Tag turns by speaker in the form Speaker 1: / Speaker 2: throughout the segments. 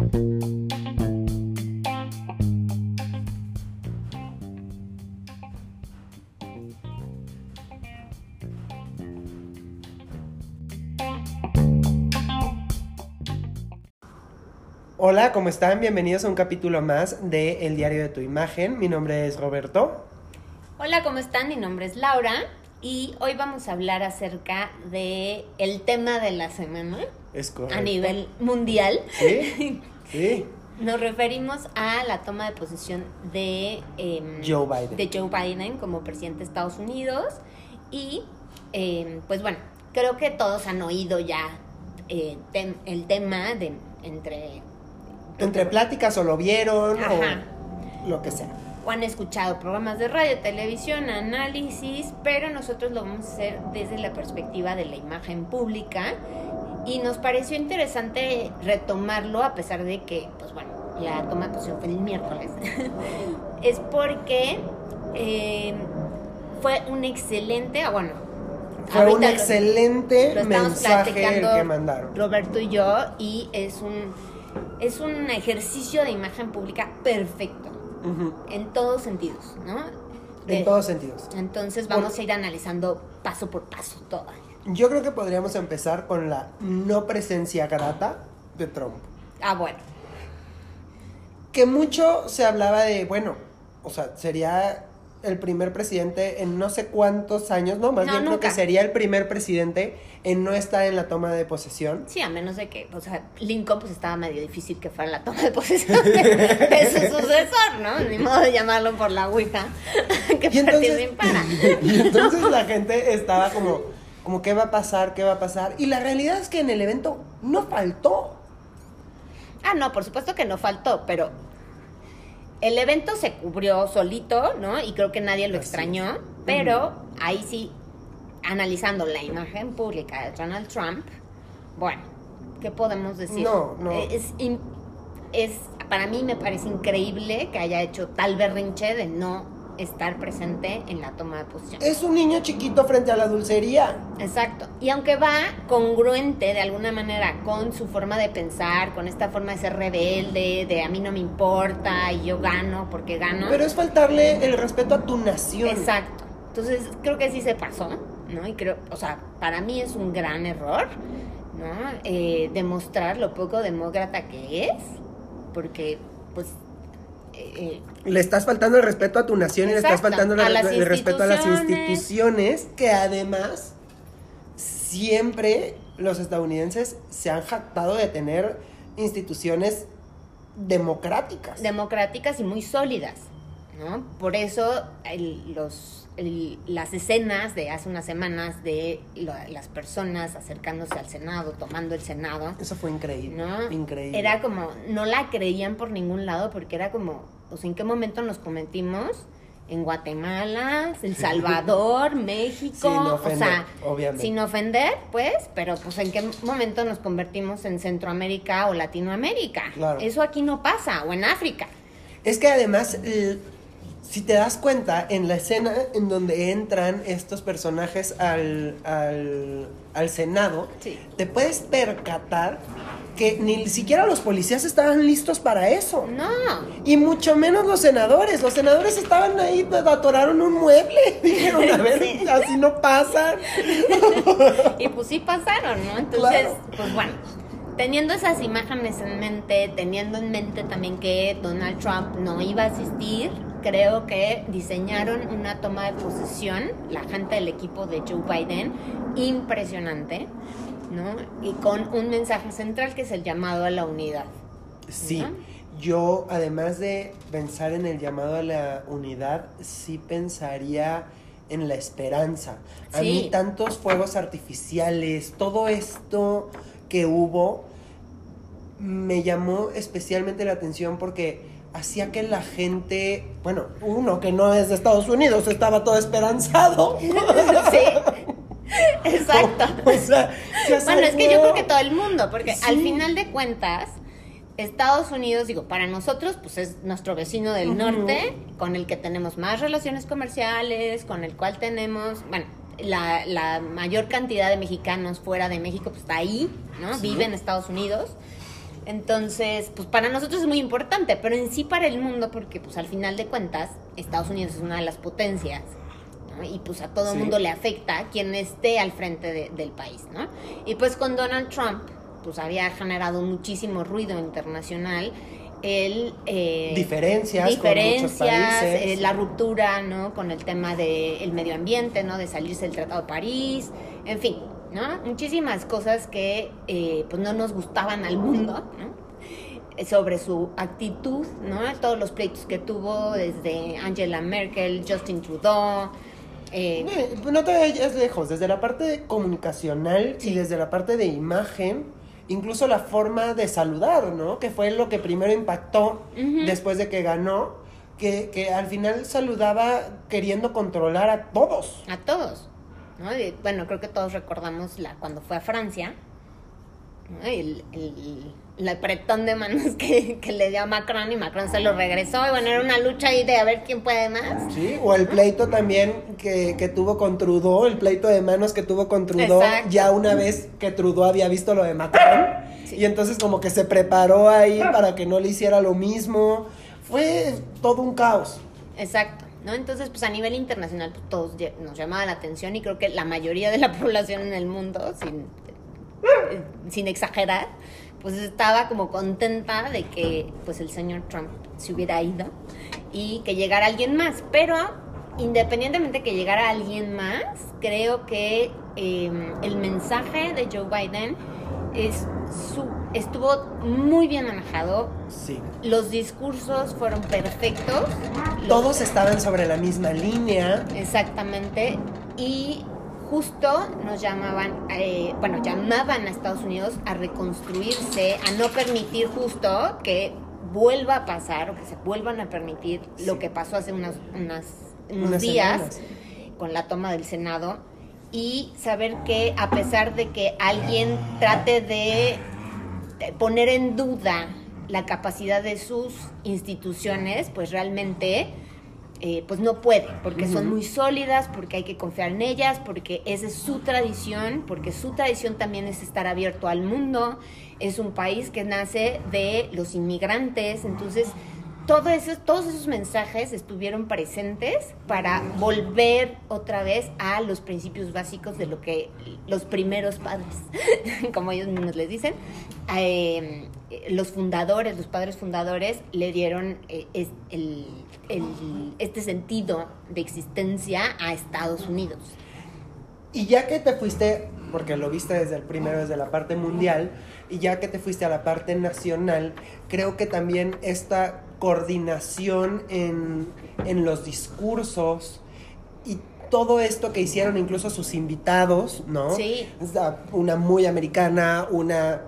Speaker 1: Hola, ¿cómo están? Bienvenidos a un capítulo más de El Diario de tu Imagen. Mi nombre es Roberto.
Speaker 2: Hola, ¿cómo están? Mi nombre es Laura y hoy vamos a hablar acerca de el tema de la semana
Speaker 1: Es correcto.
Speaker 2: a nivel mundial.
Speaker 1: Sí, sí.
Speaker 2: Nos referimos a la toma de posesión de em,
Speaker 1: Joe Biden.
Speaker 2: de Joe Biden como presidente de Estados Unidos y em, pues bueno, creo que todos han oído ya eh, tem- el tema de entre
Speaker 1: Entre pláticas o lo vieron
Speaker 2: Ajá.
Speaker 1: o lo que sea.
Speaker 2: O han escuchado programas de radio, televisión, análisis, pero nosotros lo vamos a hacer desde la perspectiva de la imagen pública y nos pareció interesante retomarlo a pesar de que, pues bueno, la toma de posición fue el miércoles. es porque eh, fue un excelente, ah, bueno,
Speaker 1: Fue un
Speaker 2: lo-
Speaker 1: excelente
Speaker 2: lo
Speaker 1: mensaje el que mandaron.
Speaker 2: Roberto y yo y es un es un ejercicio de imagen pública perfecto En todos sentidos, ¿no?
Speaker 1: En
Speaker 2: De-
Speaker 1: todos sentidos.
Speaker 2: Entonces vamos a ir analizando paso por paso todo.
Speaker 1: Yo creo que podríamos empezar con la no presencia grata de Trump.
Speaker 2: Ah, bueno.
Speaker 1: Que mucho se hablaba de, bueno, o sea, sería el primer presidente en no sé cuántos años, no, más
Speaker 2: No,
Speaker 1: bien creo que sería el primer presidente en no estar en la toma de posesión.
Speaker 2: Sí, a menos de que, o sea, Lincoln pues estaba medio difícil que fuera la toma de posesión de, de su sucesor, ¿no? Ni modo de llamarlo por la ouija que
Speaker 1: Y entonces, y entonces la gente estaba como, como, ¿qué va a pasar? ¿Qué va a pasar? Y la realidad es que en el evento no faltó.
Speaker 2: Ah, no, por supuesto que no faltó, pero el evento se cubrió solito, ¿no? Y creo que nadie lo
Speaker 1: Así
Speaker 2: extrañó, pero ahí sí, analizando la imagen pública de Donald Trump, bueno, ¿qué podemos decir?
Speaker 1: No, no.
Speaker 2: Es, in- es, para mí me parece increíble que haya hecho tal berrinche de no estar presente en la toma de posición.
Speaker 1: Es un niño chiquito frente a la dulcería.
Speaker 2: Exacto. Y aunque va congruente de alguna manera con su forma de pensar, con esta forma de ser rebelde, de a mí no me importa y yo gano porque gano.
Speaker 1: Pero es faltarle el respeto a tu nación.
Speaker 2: Exacto. Entonces creo que sí se pasó, ¿no? Y creo, o sea, para mí es un gran error, ¿no? Eh, demostrar lo poco demócrata que es, porque pues... eh,
Speaker 1: Le estás faltando el respeto a tu nación y le estás faltando el, respeto a las
Speaker 2: instituciones.
Speaker 1: instituciones que además siempre los estadounidenses se han jactado de tener instituciones democráticas.
Speaker 2: democráticas y muy sólidas, ¿no? Por eso el- los, el- las escenas de hace unas semanas de lo- las personas acercándose al Senado, tomando el Senado,
Speaker 1: Eso fue increíble.
Speaker 2: ¿no?
Speaker 1: Increíble.
Speaker 2: Era como, no la creían por ningún lado porque era como, o sea, ¿en qué momento nos cometimos? En Guatemala, El Salvador, México,
Speaker 1: Sin
Speaker 2: o
Speaker 1: ofender,
Speaker 2: sea,
Speaker 1: obviamente.
Speaker 2: sin ofender, pues, pero pues en qué momento nos convertimos en Centroamérica o Latinoamérica.
Speaker 1: Claro.
Speaker 2: Eso aquí no pasa, o en África.
Speaker 1: Es que además, si te das cuenta, en la escena en donde entran estos personajes al, al, al Senado,
Speaker 2: Sí.
Speaker 1: te puedes percatar que ni siquiera los policías estaban listos para eso.
Speaker 2: No,
Speaker 1: Y mucho menos los senadores. Los senadores estaban ahí, pues, atoraron un mueble. Dijeron, a ver,
Speaker 2: Sí.
Speaker 1: así no pasan.
Speaker 2: y pues sí pasaron, ¿no? Entonces,
Speaker 1: Claro.
Speaker 2: pues bueno, teniendo esas imágenes en mente, teniendo en mente también que Donald Trump no iba a asistir, creo que diseñaron una toma de posesión, la gente del equipo de Joe Biden, impresionante, ¿no? Y con un mensaje central que es el llamado a la unidad.
Speaker 1: Sí. Yo, además de pensar en el llamado a la unidad, sí pensaría en la esperanza. A
Speaker 2: Sí.
Speaker 1: mí tantos fuegos artificiales, todo esto que hubo, me llamó especialmente la atención porque hacía que la gente, bueno, uno que no es de Estados Unidos, estaba todo esperanzado.
Speaker 2: sí. Exacto.
Speaker 1: O sea, se
Speaker 2: Bueno, es que yo creo que todo el mundo, porque al final de cuentas, Estados Unidos, digo, para nosotros, pues es nuestro vecino del norte, con el que tenemos más relaciones comerciales, con el cual tenemos, bueno, la, la mayor cantidad de mexicanos fuera de México, pues está ahí, ¿no?
Speaker 1: Sí.
Speaker 2: Vive en Estados Unidos. Entonces, pues para nosotros es muy importante, pero en sí para el mundo, porque pues al final de cuentas, Estados Unidos es una de las potencias. Y pues a todo el
Speaker 1: Sí.
Speaker 2: mundo le afecta quien esté al frente de- del país, ¿no? Y pues con Donald Trump, pues había generado muchísimo ruido internacional el... eh,
Speaker 1: Diferencias con muchos
Speaker 2: diferencias,
Speaker 1: países.
Speaker 2: eh, la ruptura, ¿no? Con el tema del medio ambiente, ¿no? De salirse del Tratado de París, en fin, ¿no? Muchísimas cosas que eh, pues no nos gustaban al mundo, ¿no? Eh, sobre su actitud, ¿no? Todos los pleitos que tuvo desde Angela Merkel, Justin Trudeau, eh,
Speaker 1: No te vayas lejos, desde la parte comunicacional
Speaker 2: Sí.
Speaker 1: y desde la parte de imagen, incluso la forma de saludar, ¿no? Que fue lo que primero impactó después de que ganó, que, que al final saludaba queriendo controlar a todos.
Speaker 2: a todos. ¿No? Y, bueno, creo que todos recordamos la cuando fue a Francia, ¿no? el, el, el apretón de manos que, que le dio a Macron y Macron se lo regresó. Y bueno, era una lucha ahí de a ver quién puede más.
Speaker 1: Sí, o el pleito también que, que tuvo con Trudeau, el pleito de manos que tuvo con Trudeau,
Speaker 2: Exacto.
Speaker 1: ya una vez que Trudeau había visto lo de Macron,
Speaker 2: Sí.
Speaker 1: y entonces como que se preparó ahí para que no le hiciera lo mismo. Fue todo un caos.
Speaker 2: Exacto. ¿No? Entonces, pues a nivel internacional, pues, todos nos llamaba la atención y creo que la mayoría de la población en el mundo, sin, eh, sin exagerar, pues estaba como contenta de que pues el señor Trump se hubiera ido y que llegara alguien más. Pero independientemente que llegara alguien más, creo que eh, el mensaje de Joe Biden es su, estuvo muy bien manejado.
Speaker 1: Sí.
Speaker 2: Los discursos fueron perfectos. Los-
Speaker 1: Todos estaban sobre la misma línea.
Speaker 2: Exactamente. Y justo nos llamaban, eh, bueno, llamaban a Estados Unidos a reconstruirse, a no permitir justo que vuelva a pasar o que se vuelvan a permitir lo que pasó hace unas, unas- unos
Speaker 1: Unas
Speaker 2: días
Speaker 1: semanas.
Speaker 2: con la toma del Senado y saber que a pesar de que alguien trate de poner en duda la capacidad de sus instituciones, pues realmente eh, pues no puede, porque son muy sólidas, porque hay que confiar en ellas, porque esa es su tradición, porque su tradición también es estar abierto al mundo, es un país que nace de los inmigrantes, entonces todo eso, todos esos mensajes estuvieron presentes para volver otra vez a los principios básicos de lo que los primeros padres, como ellos mismos les dicen, eh, los fundadores, los padres fundadores, le dieron eh, este sentido de existencia a Estados Unidos.
Speaker 1: Y ya que te fuiste, porque lo viste desde el primero, desde la parte mundial, y ya que te fuiste a la parte nacional, creo que también esta coordinación en, en los discursos y todo esto que hicieron incluso sus invitados, ¿no?
Speaker 2: Sí.
Speaker 1: Una muy americana, una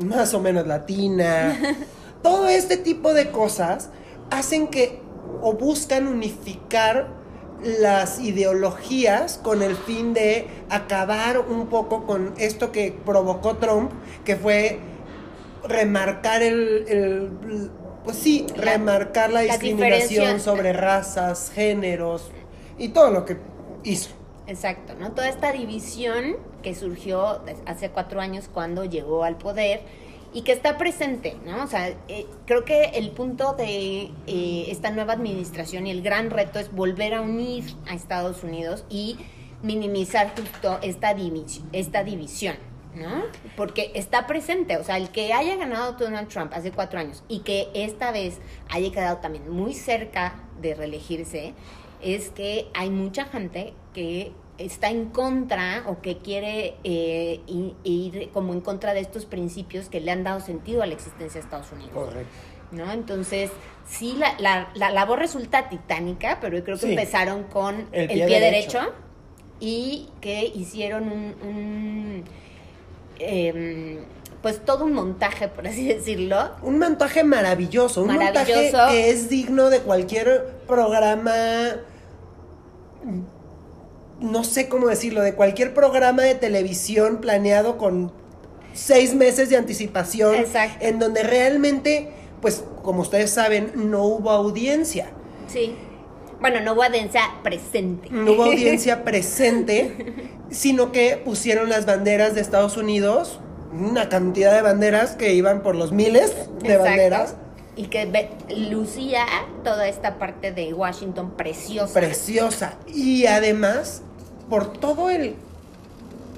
Speaker 1: más o menos latina. todo este tipo de cosas hacen que o buscan unificar las ideologías con el fin de acabar un poco con esto que provocó Trump, que fue remarcar el, el- pues sí,
Speaker 2: La-
Speaker 1: remarcar la
Speaker 2: la
Speaker 1: discriminación sobre razas, géneros y todo lo que hizo.
Speaker 2: Exacto, ¿no? Toda esta división que surgió hace cuatro años cuando llegó al poder y que está presente, ¿no? O sea, eh, creo que el punto de eh, esta nueva administración y el gran reto es volver a unir a Estados Unidos y minimizar justo esta, esta división, ¿no? Porque está presente, o sea, el que haya ganado Donald Trump hace cuatro años y que esta vez haya quedado también muy cerca de reelegirse, es que hay mucha gente que está en contra o que quiere eh, ir como en contra de estos principios que le han dado sentido a la existencia de Estados Unidos.
Speaker 1: Correcto.
Speaker 2: ¿no? Entonces, sí, la, la, la labor resulta titánica, pero yo creo que
Speaker 1: Sí.
Speaker 2: empezaron con
Speaker 1: El pie, derecho.
Speaker 2: derecho. y que hicieron un, un, em, pues todo un montaje, por así decirlo,
Speaker 1: Un montaje maravilloso, un montaje
Speaker 2: Maravilloso.
Speaker 1: que es digno de cualquier programa, no sé cómo decirlo, de cualquier programa de televisión planeado con seis meses de anticipación,
Speaker 2: Exacto.
Speaker 1: en donde realmente, pues como ustedes saben, no hubo audiencia.
Speaker 2: sí. Bueno, no hubo audiencia presente.
Speaker 1: No hubo audiencia presente, sino que pusieron las banderas de Estados Unidos una cantidad de banderas que iban por los miles de
Speaker 2: Exacto.
Speaker 1: banderas.
Speaker 2: Y que lucía toda esta parte de Washington preciosa.
Speaker 1: Preciosa. Y además, por todo el.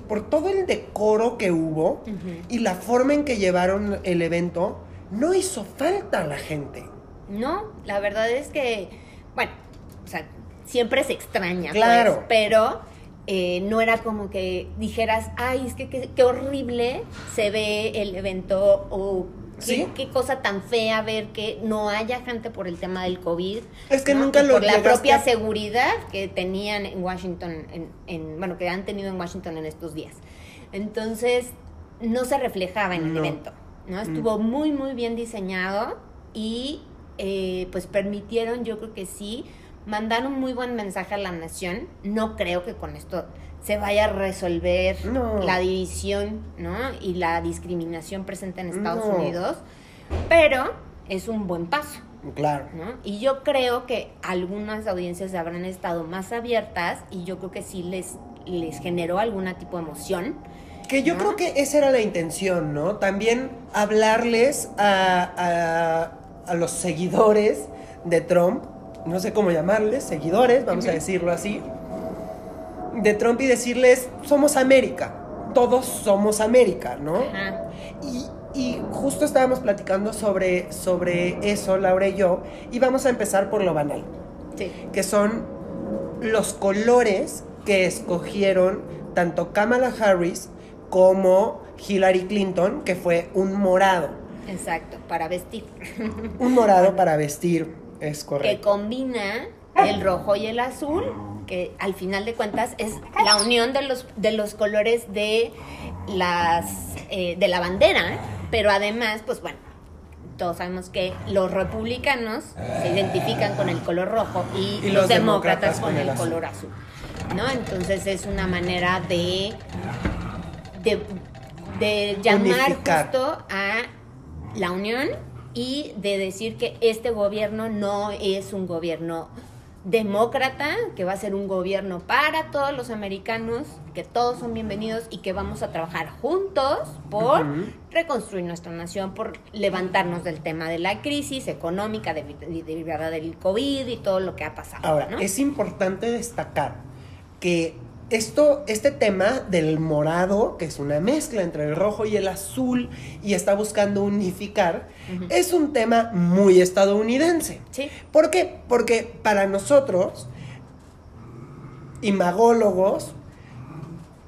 Speaker 1: Por todo el decoro que hubo y la forma en que llevaron el evento, no hizo falta a la gente.
Speaker 2: No, la verdad es que, bueno, sea, siempre se extraña,
Speaker 1: Claro.
Speaker 2: pues, pero eh, no era como que dijeras, ay, es que qué, horrible se ve el evento o qué,
Speaker 1: Sí.
Speaker 2: qué cosa tan fea ver que no haya gente por el tema del COVID.
Speaker 1: Es que
Speaker 2: ¿no?
Speaker 1: nunca
Speaker 2: Y
Speaker 1: lo
Speaker 2: Por la propia
Speaker 1: a-
Speaker 2: seguridad que tenían en Washington, en, en- bueno, que han tenido en Washington en estos días. Entonces, no se reflejaba en el
Speaker 1: No.
Speaker 2: evento, ¿no? Estuvo muy, muy bien diseñado y eh, pues permitieron, yo creo que sí, mandar un muy buen mensaje a la nación. No creo que con esto se vaya a resolver
Speaker 1: No.
Speaker 2: la división, ¿no? Y la discriminación presente en Estados
Speaker 1: No.
Speaker 2: Unidos, pero es un buen paso.
Speaker 1: Claro.
Speaker 2: ¿no? Y yo creo que algunas audiencias habrán estado más abiertas y yo creo que sí les, les generó algún tipo de emoción.
Speaker 1: Que yo creo que esa era la intención, ¿no? También hablarles a, a- a los seguidores de Trump, no sé cómo llamarles, seguidores, vamos a decirlo así, de Trump y decirles, somos América, todos somos América, ¿no?
Speaker 2: Ajá.
Speaker 1: Y, y justo estábamos platicando sobre, sobre eso, Laura y yo, y vamos a empezar por lo banal
Speaker 2: Sí.
Speaker 1: que son los colores que escogieron tanto Kamala Harris como Hillary Clinton, que fue un morado.
Speaker 2: Exacto, para vestir.
Speaker 1: Un morado para vestir, es
Speaker 2: que combina el rojo y el azul, que al final de cuentas es la unión de los, de los colores de las eh, de la bandera, pero además, pues bueno, todos sabemos que los republicanos se identifican con el color rojo y,
Speaker 1: Y
Speaker 2: los,
Speaker 1: los
Speaker 2: demócratas,
Speaker 1: demócratas
Speaker 2: con
Speaker 1: con
Speaker 2: el,
Speaker 1: el azul.
Speaker 2: color azul. ¿No? Entonces es una manera de de, de llamar
Speaker 1: Unificar.
Speaker 2: justo a la unión y de decir que este gobierno no es un gobierno demócrata, que va a ser un gobierno para todos los americanos, que todos son bienvenidos y que vamos a trabajar juntos por reconstruir nuestra nación, por levantarnos del tema de la crisis económica, de, de, del COVID y todo lo que ha pasado.
Speaker 1: Ahora,
Speaker 2: ¿no?
Speaker 1: es importante destacar que esto, este tema del morado, que es una mezcla entre el rojo y el azul y está buscando unificar, es un tema muy estadounidense.
Speaker 2: Sí.
Speaker 1: ¿Por qué? Porque para nosotros, imagólogos,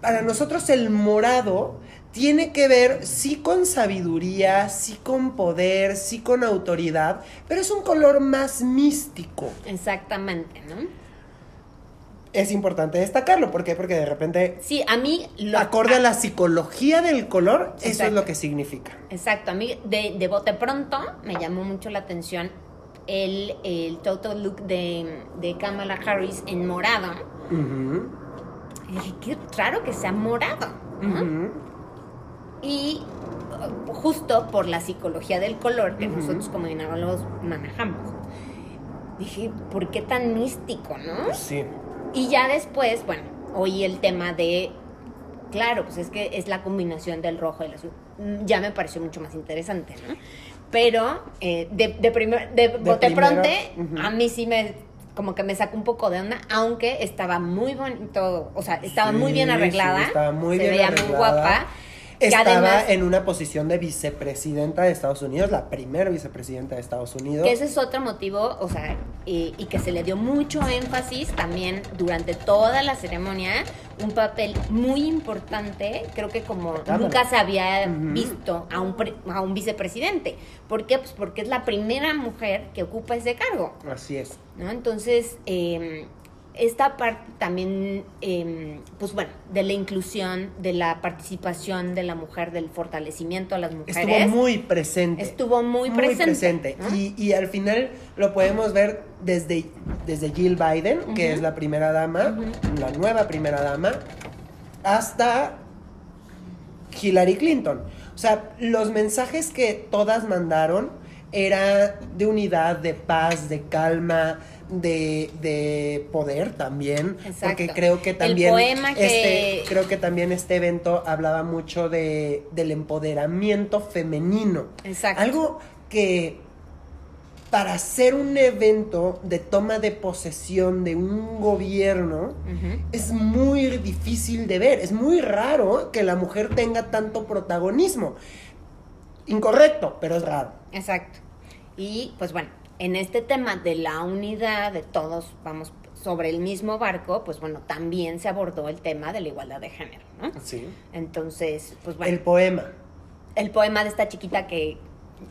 Speaker 1: para nosotros el morado tiene que ver sí con sabiduría, sí con poder, sí con autoridad, pero es un color más místico.
Speaker 2: Exactamente, ¿no?
Speaker 1: Es importante destacarlo, ¿por qué? Porque de repente,
Speaker 2: Sí, a mí lo
Speaker 1: acorde a la psicología del color, eso es lo que significa.
Speaker 2: Exacto, a mí de, de bote pronto me llamó mucho la atención el, el total look de, de Kamala Harris en morado. Y dije, qué raro que sea morado. Y uh, justo por la psicología del color que nosotros como dinarólogos manejamos, dije, ¿por qué tan místico, no?
Speaker 1: Sí.
Speaker 2: Y ya después, bueno, oí el tema de, claro, pues es que es la combinación del rojo y el azul. Mm, Ya me pareció mucho más interesante, ¿no? Pero eh, de, de, primer, de, bote
Speaker 1: primero,
Speaker 2: a mí sí me, como que me sacó un poco de onda, aunque estaba muy bonito, o sea, estaba muy bien
Speaker 1: sí,
Speaker 2: arreglada.
Speaker 1: estaba muy
Speaker 2: se
Speaker 1: bien
Speaker 2: veía muy
Speaker 1: arreglada.
Speaker 2: guapa.
Speaker 1: Estaba
Speaker 2: además-
Speaker 1: en una posición de vicepresidenta de Estados Unidos, la primera vicepresidenta de Estados Unidos.
Speaker 2: Que ese es otro motivo, o sea, y, y que se le dio mucho énfasis también durante toda la ceremonia, un papel muy importante, creo que como nunca se había visto a un, pre- a un vicepresidente. ¿Por qué? Pues porque es la primera mujer que ocupa ese cargo,
Speaker 1: Así es.
Speaker 2: ¿no? Entonces, eh, esta parte también, eh, pues bueno, de la inclusión, de la participación de la mujer, del fortalecimiento a las mujeres.
Speaker 1: Estuvo muy presente.
Speaker 2: Estuvo muy presente, ¿no?
Speaker 1: Y, y al final lo podemos ver desde, desde Jill Biden, que es la primera dama, la nueva primera dama, hasta Hillary Clinton. O sea, los mensajes que todas mandaron era de unidad, de paz, de calma, de, de poder también.
Speaker 2: Exacto.
Speaker 1: Porque creo que
Speaker 2: El
Speaker 1: también
Speaker 2: poema que-
Speaker 1: este, creo que también este evento hablaba mucho de, del empoderamiento femenino.
Speaker 2: Exacto.
Speaker 1: Algo que para hacer un evento de toma de posesión de un gobierno es muy difícil de ver. Es muy raro que la mujer tenga tanto protagonismo. Incorrecto, pero es raro.
Speaker 2: Exacto. Y pues bueno, en este tema de la unidad, de todos vamos sobre el mismo barco, pues bueno, también se abordó el tema de la igualdad de género, ¿no?
Speaker 1: Sí.
Speaker 2: Entonces, pues bueno,
Speaker 1: El poema.
Speaker 2: el poema de esta chiquita que,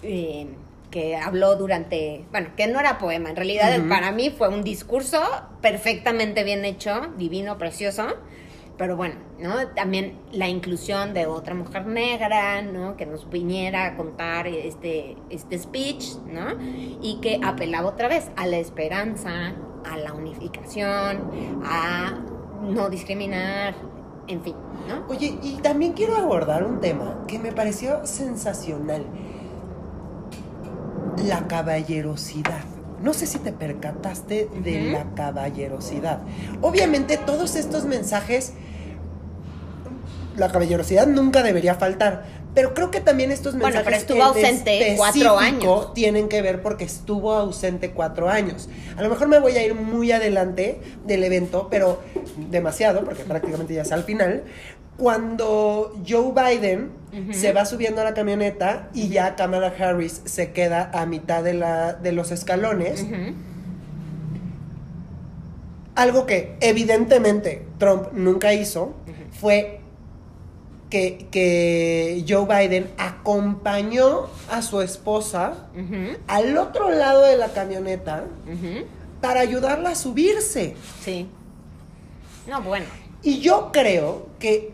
Speaker 2: eh, que habló durante, bueno, que no era poema, en realidad para mí fue un discurso perfectamente bien hecho, divino, precioso, pero bueno, ¿no? También la inclusión de otra mujer negra, ¿no? Que nos viniera a contar este, este speech, ¿no? Y que apelaba otra vez a la esperanza, a la unificación, a no discriminar, en fin, ¿no?
Speaker 1: Oye, y también quiero abordar un tema que me pareció sensacional. La caballerosidad. No sé si te percataste de la caballerosidad. Obviamente todos estos mensajes, la caballerosidad nunca debería faltar, pero creo que también estos
Speaker 2: Bueno,
Speaker 1: mensajes
Speaker 2: pero estuvo
Speaker 1: en
Speaker 2: ausente cuatro años.
Speaker 1: tienen que ver porque estuvo ausente cuatro años. A lo mejor me voy a ir muy adelante del evento, pero demasiado, porque prácticamente ya es al final. Cuando Joe Biden se va subiendo a la camioneta y ya Kamala Harris se queda a mitad de, la, de los escalones, algo que evidentemente Trump nunca hizo fue que, que Joe Biden acompañó a su esposa al otro lado de la camioneta para ayudarla a subirse.
Speaker 2: Sí. No, bueno.
Speaker 1: Y yo creo que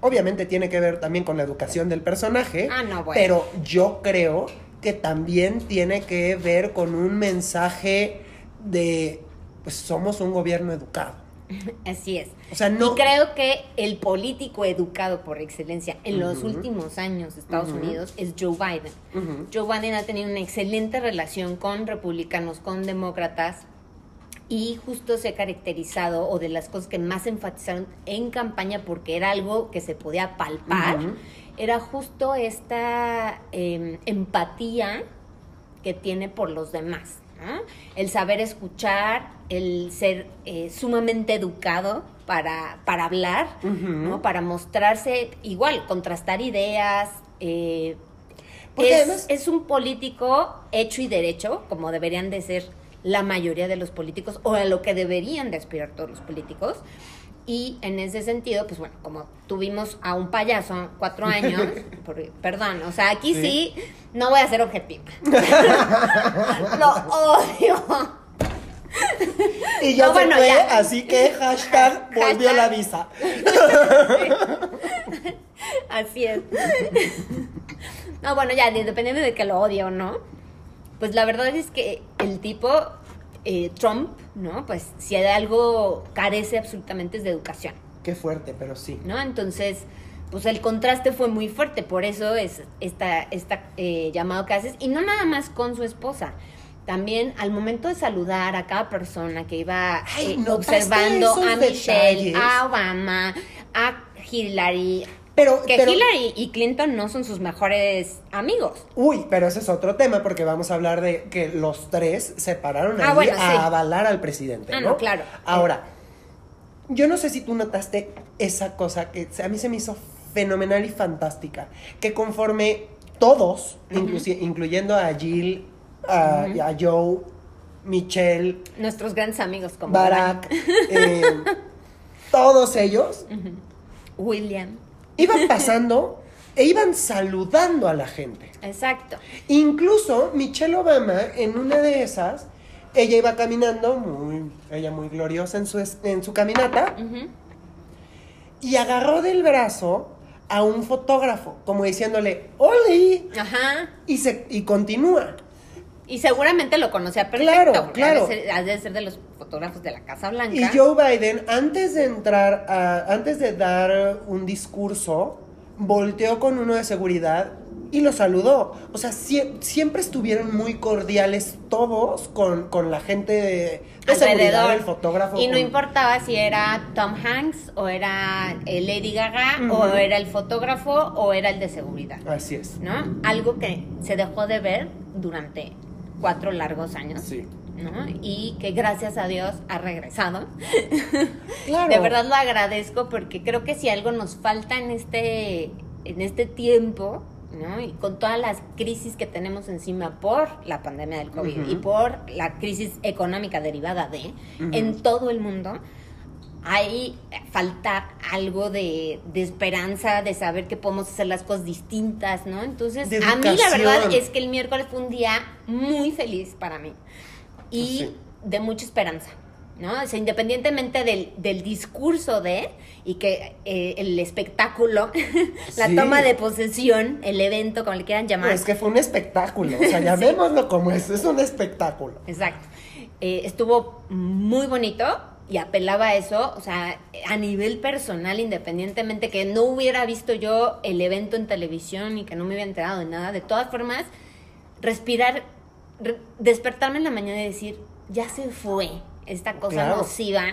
Speaker 1: obviamente tiene que ver también con la educación del personaje,
Speaker 2: Ah, no, bueno.
Speaker 1: pero yo creo que también tiene que ver con un mensaje de pues somos un gobierno educado.
Speaker 2: Así es.
Speaker 1: O sea, no
Speaker 2: Y creo que el político educado por excelencia en los últimos años de Estados. Unidos es Joe Biden. Joe Biden ha tenido una excelente relación con republicanos, con demócratas y justo se ha caracterizado o de las cosas que más enfatizaron en campaña porque era algo que se podía palpar, era justo esta eh, empatía que tiene por los demás. ¿No? El saber escuchar, el ser eh, sumamente educado para, para hablar. ¿no? para mostrarse igual, contrastar ideas. eh, es,
Speaker 1: además-
Speaker 2: es un político hecho y derecho, como deberían de ser la mayoría de los políticos, o a lo que deberían de aspirar todos los políticos. Y en ese sentido, pues bueno, como tuvimos a un payaso cuatro años, perdón, o sea, aquí sí.
Speaker 1: Sí.
Speaker 2: no voy a ser objetiva. Lo odio.
Speaker 1: Y ya
Speaker 2: No,
Speaker 1: se
Speaker 2: bueno,
Speaker 1: fue,
Speaker 2: ya.
Speaker 1: así que hashtag volvió
Speaker 2: Hashtag.
Speaker 1: la visa.
Speaker 2: Así es. No, bueno, ya, independiente de que lo odie o no, pues la verdad es que el tipo, eh, Trump, ¿no? Pues si de algo carece absolutamente es de educación,
Speaker 1: Qué fuerte, pero sí.
Speaker 2: ¿no? Entonces, pues el contraste fue muy fuerte, por eso es esta, esta eh, llamado que haces, y no nada más con su esposa. También al momento de saludar a cada persona que iba
Speaker 1: Ay,
Speaker 2: eh,
Speaker 1: ¿notaste
Speaker 2: observando a Michelle,
Speaker 1: detalles?
Speaker 2: a Obama, a Hillary,
Speaker 1: Pero,
Speaker 2: que
Speaker 1: pero-
Speaker 2: Hillary y Clinton no son sus mejores amigos.
Speaker 1: Uy, pero ese es otro tema porque vamos a hablar de que los tres se pararon
Speaker 2: Ah,
Speaker 1: a avalar al presidente,
Speaker 2: Ah,
Speaker 1: ¿no?
Speaker 2: no, claro.
Speaker 1: Ahora, yo no sé si tú notaste esa cosa que a mí se me hizo fenomenal y fantástica, que conforme todos, incluyendo a Jill, a, Joe, Michelle,
Speaker 2: Nuestros grandes amigos como
Speaker 1: Barack, eh, todos ellos
Speaker 2: William.
Speaker 1: Iban pasando e iban saludando a la gente.
Speaker 2: Exacto.
Speaker 1: Incluso Michelle Obama, en una de esas, ella iba caminando, muy, ella muy gloriosa en su, en su caminata, y agarró del brazo a un fotógrafo, como diciéndole, ¡Oli!
Speaker 2: Ajá.
Speaker 1: Y, se, y continúa.
Speaker 2: Y seguramente lo conocía perfecto.
Speaker 1: Claro,
Speaker 2: porque
Speaker 1: claro.
Speaker 2: Ha de, ser, ha de ser de los fotógrafos de la Casa Blanca.
Speaker 1: Y Joe Biden, antes de entrar, a- antes de dar un discurso, volteó con uno de seguridad y lo saludó. O sea, sie- siempre estuvieron muy cordiales todos con, con la gente de, de seguridad, el fotógrafo.
Speaker 2: Y no
Speaker 1: con-
Speaker 2: importaba si era Tom Hanks o era Lady Gaga o era el fotógrafo o era el de seguridad,
Speaker 1: Así es.
Speaker 2: ¿no? Algo que se dejó de ver durante cuatro largos años.
Speaker 1: Sí.
Speaker 2: ¿no? Y que gracias a Dios ha regresado.
Speaker 1: Claro.
Speaker 2: De verdad lo agradezco porque creo que si algo nos falta en este, en este tiempo, ¿no? Y con todas las crisis que tenemos encima por la pandemia del COVID y por la crisis económica derivada de, en todo el mundo, hay falta algo de, de esperanza, de saber que podemos hacer las cosas distintas, ¿no? Entonces, a mí la verdad es que el miércoles fue un día muy feliz para mí y
Speaker 1: Sí.
Speaker 2: de mucha esperanza. ¿no? O sea, independientemente del, del discurso de y que eh, el espectáculo, la
Speaker 1: Sí.
Speaker 2: toma de posesión, el evento, como le quieran llamar.
Speaker 1: es que fue un espectáculo. O sea, llamémoslo como es. Es un espectáculo.
Speaker 2: Exacto. Eh, estuvo muy bonito y apelaba a eso, o sea, a nivel personal, independientemente que no hubiera visto yo el evento en televisión y que no me hubiera enterado de nada, de todas formas, respirar, re- despertarme en la mañana y decir, ya se fue esta cosa
Speaker 1: Claro.
Speaker 2: nociva,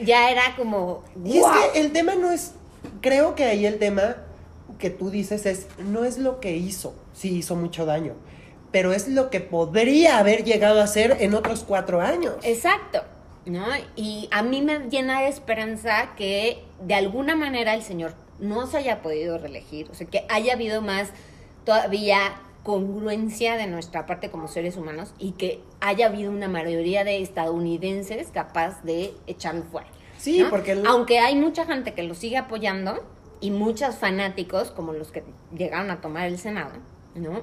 Speaker 2: ya era como,
Speaker 1: Y es que el tema no es. Creo que ahí el tema que tú dices es. No es lo que hizo. Sí, hizo mucho daño. Pero es lo que podría haber llegado a ser en otros cuatro años.
Speaker 2: Exacto, ¿no? Y a mí me llena de esperanza que de alguna manera el Señor no se haya podido reelegir, o sea, que haya habido más todavía congruencia de nuestra parte como seres humanos y que haya habido una mayoría de estadounidenses capaz de echarlo fuera.
Speaker 1: Sí,
Speaker 2: ¿no?
Speaker 1: porque el-
Speaker 2: Aunque hay mucha gente que lo sigue apoyando y muchos fanáticos, como los que llegaron a tomar el Senado, ¿no?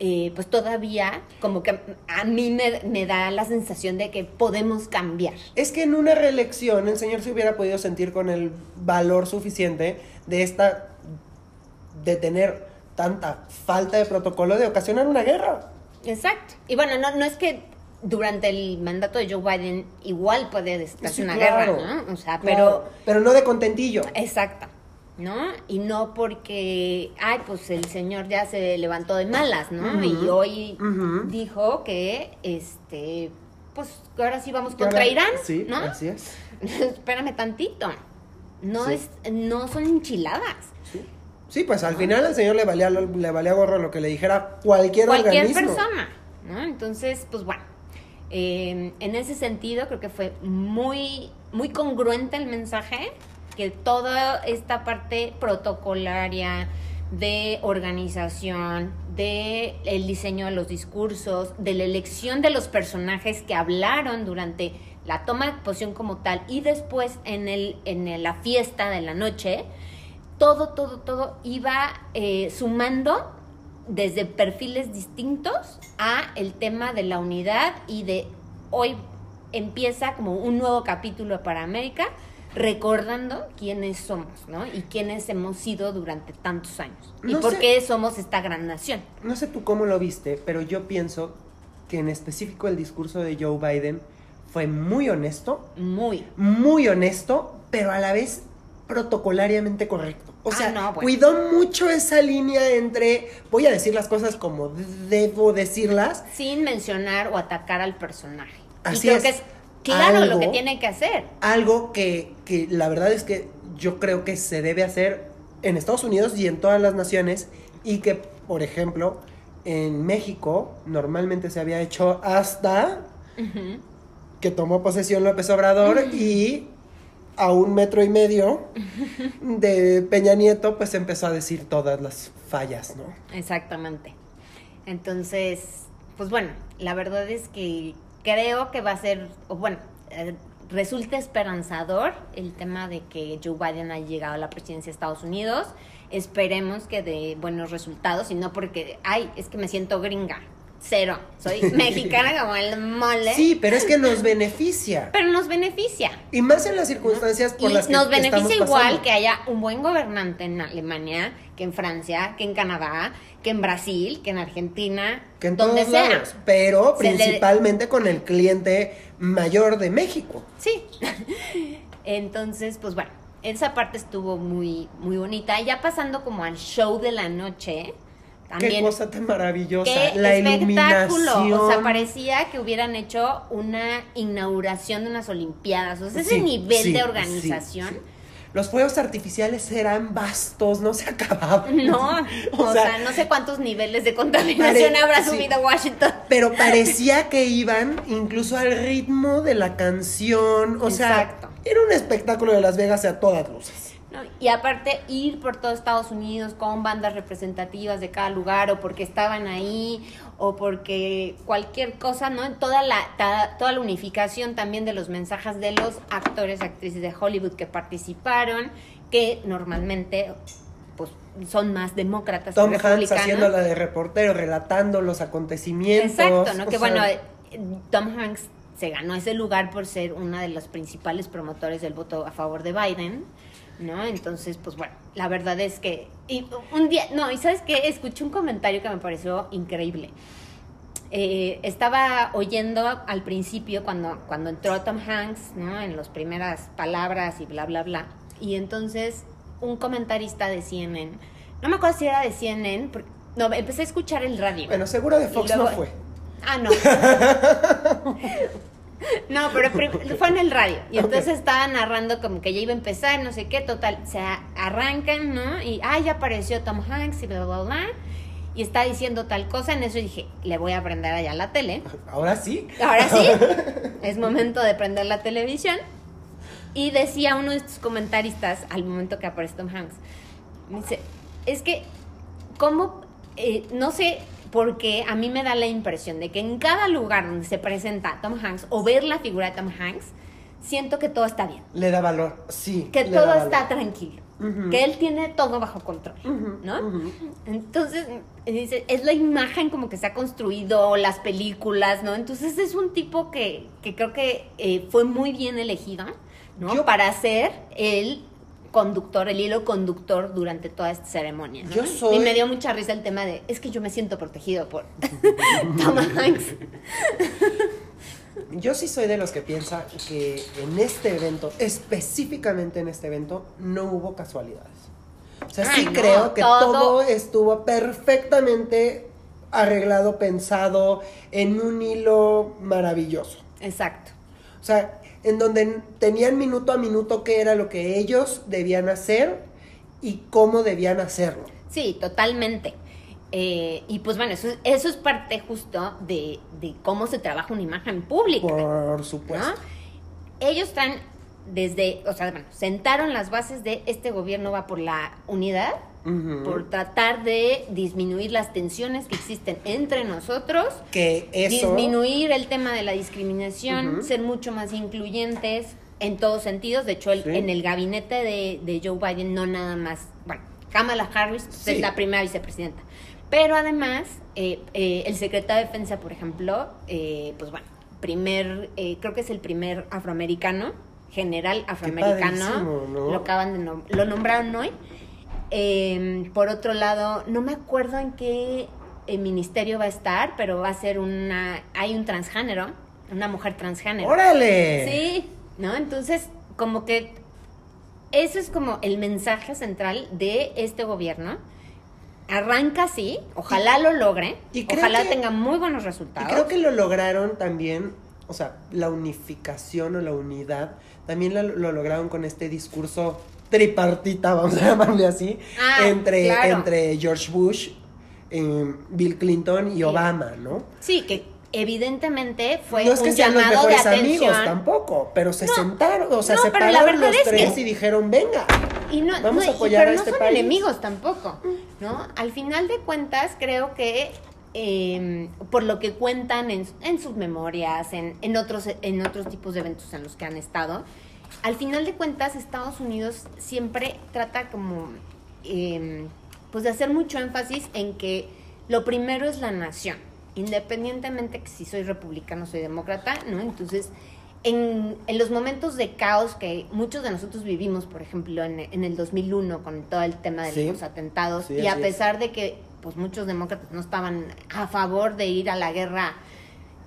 Speaker 2: Eh, pues todavía como que a mí me, me da la sensación de que podemos cambiar.
Speaker 1: Es que en una reelección el señor se hubiera podido sentir con el valor suficiente de esta. de tener tanta falta de protocolo de ocasionar una guerra.
Speaker 2: Exacto. Y bueno, no, no es que durante el mandato de Joe Biden igual puede estarse
Speaker 1: Sí,
Speaker 2: una
Speaker 1: claro,
Speaker 2: guerra, ¿no? O sea,
Speaker 1: Claro,
Speaker 2: pero...
Speaker 1: pero no de contentillo.
Speaker 2: Exacto. ¿No? Y no porque, ay, pues el señor ya se levantó de malas, ¿no? Y hoy dijo que, este, pues ahora sí vamos contra
Speaker 1: ahora-
Speaker 2: Irán,
Speaker 1: Sí,
Speaker 2: ¿no?
Speaker 1: así es.
Speaker 2: Espérame tantito. No
Speaker 1: Sí.
Speaker 2: es, no son enchiladas.
Speaker 1: Sí. Sí, pues al final al señor le valía, le valía gorro lo que le dijera cualquier,
Speaker 2: Cualquier
Speaker 1: organismo.
Speaker 2: persona, ¿no? Entonces, pues bueno. eh, en ese sentido, creo que fue muy, muy congruente el mensaje, que toda esta parte protocolaria de organización, de el diseño de los discursos, de la elección de los personajes que hablaron durante la toma de posición como tal y después en, el, en la fiesta de la noche, todo, todo, todo iba eh, sumando desde perfiles distintos a el tema de la unidad y de hoy empieza como un nuevo capítulo para América recordando quiénes somos, ¿no? Y quiénes hemos sido durante tantos años. y por
Speaker 1: sé.
Speaker 2: qué somos esta gran nación.
Speaker 1: No sé tú cómo lo viste, pero yo pienso que en específico el discurso de Joe Biden fue muy honesto,
Speaker 2: Muy.
Speaker 1: muy honesto, pero a la vez protocolariamente correcto. O
Speaker 2: Ah,
Speaker 1: sea,
Speaker 2: no, bueno.
Speaker 1: cuidó mucho esa línea entre voy a decir las cosas como debo decirlas.
Speaker 2: Sin mencionar o atacar al personaje.
Speaker 1: Así
Speaker 2: y creo
Speaker 1: es.
Speaker 2: que es claro lo que tiene que hacer.
Speaker 1: Algo que, que la verdad es que yo creo que se debe hacer en Estados Unidos y en todas las naciones y que, por ejemplo, en México normalmente se había hecho hasta que tomó posesión López Obrador y a un metro y medio de Peña Nieto pues empezó a decir todas las fallas, ¿no?
Speaker 2: Exactamente. Entonces, pues bueno, la verdad es que creo que va a ser, bueno, eh, resulta esperanzador el tema de que Joe Biden haya llegado a la presidencia de Estados Unidos. Esperemos que dé buenos resultados y no porque, ay, es que me siento gringa. Cero. Soy mexicana como el mole.
Speaker 1: Sí, pero es que nos beneficia.
Speaker 2: Pero nos beneficia.
Speaker 1: Y más en las circunstancias por
Speaker 2: y
Speaker 1: las que
Speaker 2: nos
Speaker 1: estamos
Speaker 2: beneficia igual que haya un buen gobernante en Alemania, que en Francia, que en Canadá, que en Brasil, que en Argentina,
Speaker 1: que en
Speaker 2: donde
Speaker 1: todos
Speaker 2: sea.
Speaker 1: lados, pero
Speaker 2: Se le-
Speaker 1: principalmente con el cliente mayor de México.
Speaker 2: Sí. Entonces, pues bueno, esa parte estuvo muy, muy bonita. Ya pasando como al show de la noche, También.
Speaker 1: Qué cosa tan maravillosa.
Speaker 2: Qué
Speaker 1: la
Speaker 2: espectáculo.
Speaker 1: iluminación.
Speaker 2: O sea, parecía que hubieran hecho una inauguración de unas Olimpiadas. O sea, ese nivel
Speaker 1: sí,
Speaker 2: de organización.
Speaker 1: sí. Los fuegos artificiales eran vastos, no se acababan.
Speaker 2: No, o, sea, no sé cuántos niveles de contaminación habrá subido Washington.
Speaker 1: Pero parecía que iban incluso al ritmo de la canción. O sea, era un espectáculo de Las Vegas a todas luces.
Speaker 2: ¿No? Y aparte ir por todo Estados Unidos con bandas representativas de cada lugar o porque estaban ahí o porque cualquier cosa, ¿no? Toda la, ta- toda la unificación también de los mensajes de los actores, actrices de Hollywood que participaron, que normalmente pues son más demócratas
Speaker 1: Tom
Speaker 2: que
Speaker 1: Hanks
Speaker 2: republicanos.
Speaker 1: haciendo la de reportero, relatando los acontecimientos.
Speaker 2: Exacto, ¿no? Que
Speaker 1: sea,
Speaker 2: bueno, eh, Tom Hanks se ganó ese lugar por ser una de los principales promotores del voto a favor de Biden, ¿no? Entonces, pues bueno, la verdad es que y un día, no, y sabes qué, escuché un comentario que me pareció increíble. Eh, estaba oyendo al principio cuando, cuando entró Tom Hanks, ¿no? En las primeras palabras y bla, bla, bla. Y entonces un comentarista de CNN, no me acuerdo si era de CNN, porque, no, empecé a escuchar el radio.
Speaker 1: Bueno, seguro de Fox
Speaker 2: luego-
Speaker 1: no fue.
Speaker 2: Ah, no. No, pero fue en el radio. Y entonces estaba narrando como que ya iba a empezar, no sé qué, total. Se arrancan, ¿no? Y, ah, ya apareció Tom Hanks y bla, bla, bla. Y está diciendo tal cosa. En eso dije, le voy a prender allá la tele.
Speaker 1: Ahora sí.
Speaker 2: Ahora sí, es momento de prender la televisión. Y decía uno de estos comentaristas al momento que aparece Tom Hanks, me dice, es que, ¿cómo? eh, no sé, porque a mí me da la impresión de que en cada lugar donde se presenta Tom Hanks o ver la figura de Tom Hanks, siento que todo está bien,
Speaker 1: Le da valor, sí.
Speaker 2: que todo está tranquilo, que él tiene todo bajo control, ¿no? Entonces, dice, es la imagen como que se ha construido, las películas, ¿no? Entonces es un tipo que, que creo que eh, fue muy bien elegido, ¿no?
Speaker 1: Yo-
Speaker 2: Para ser el conductor, el hilo conductor durante toda esta ceremonia, ¿no?
Speaker 1: Yo soy-
Speaker 2: Y me dio mucha risa el tema de, es que yo me siento protegido por Tom Hanks.
Speaker 1: Yo sí soy de los que piensa que en este evento, específicamente en este evento, no hubo casualidades. O sea, sí
Speaker 2: no,
Speaker 1: creo que
Speaker 2: todo-
Speaker 1: todo... estuvo perfectamente arreglado, pensado en un hilo maravilloso.
Speaker 2: Exacto.
Speaker 1: O sea, en donde tenían minuto a minuto qué era lo que ellos debían hacer y cómo debían hacerlo.
Speaker 2: Sí, totalmente. Eh, y pues bueno, eso, eso es parte justo de, de cómo se trabaja una imagen pública.
Speaker 1: Por
Speaker 2: ¿no?
Speaker 1: supuesto.
Speaker 2: Ellos están desde, o sea, bueno, sentaron las bases de este gobierno va por la unidad, Por tratar de disminuir las tensiones que existen entre nosotros,
Speaker 1: que eso...
Speaker 2: disminuir el tema de la discriminación, ser mucho más incluyentes en todos sentidos. De hecho, el-
Speaker 1: Sí.
Speaker 2: en el gabinete de, de Joe Biden no nada más, bueno, Kamala Harris
Speaker 1: Sí.
Speaker 2: es la primera vicepresidenta. Pero además, eh, eh, el secretario de Defensa, por ejemplo, eh, pues bueno, primer, eh, creo que es el primer afroamericano, general afroamericano,
Speaker 1: ¿no?
Speaker 2: lo acaban de nom- lo nombraron hoy. Eh, por otro lado, no me acuerdo en qué eh, ministerio va a estar, pero va a ser una, hay un transgénero, una mujer transgénero.
Speaker 1: ¡Órale!
Speaker 2: Sí, ¿no? Entonces, como que eso es como el mensaje central de este gobierno. Arranca así, ojalá lo logre,
Speaker 1: y
Speaker 2: ojalá
Speaker 1: que-
Speaker 2: tenga muy buenos
Speaker 1: Y
Speaker 2: resultados.
Speaker 1: creo que lo lograron también, o sea, la unificación o la unidad, también lo, lo lograron con este discurso tripartita, vamos a llamarle así,
Speaker 2: Ah,
Speaker 1: entre,
Speaker 2: claro.
Speaker 1: entre George Bush, eh, Bill Clinton y
Speaker 2: Sí.
Speaker 1: Obama, ¿no?
Speaker 2: Sí, que evidentemente fue
Speaker 1: no es que
Speaker 2: un
Speaker 1: sean los
Speaker 2: llamado de
Speaker 1: mejores
Speaker 2: atención.
Speaker 1: amigos tampoco, pero se sentaron, o sea,
Speaker 2: no,
Speaker 1: se pararon los
Speaker 2: que-
Speaker 1: tres y dijeron, venga.
Speaker 2: Y no,
Speaker 1: Vamos
Speaker 2: no,
Speaker 1: a
Speaker 2: y-
Speaker 1: apoyar
Speaker 2: pero
Speaker 1: a
Speaker 2: no
Speaker 1: este
Speaker 2: son
Speaker 1: país.
Speaker 2: enemigos tampoco, ¿no? Al final de cuentas, creo que eh, por lo que cuentan en, en sus memorias, en, en, otros, en otros tipos de eventos en los que han estado, al final de cuentas Estados Unidos siempre trata como, eh, pues de hacer mucho énfasis en que lo primero es la nación, independientemente que si soy republicano o soy demócrata, ¿no? Entonces, en, en los momentos de caos que muchos de nosotros vivimos, por ejemplo, en, en el 2001 con todo el tema de
Speaker 1: Sí.
Speaker 2: los atentados,
Speaker 1: Sí,
Speaker 2: y a
Speaker 1: es.
Speaker 2: pesar de que pues muchos demócratas no estaban a favor de ir a la guerra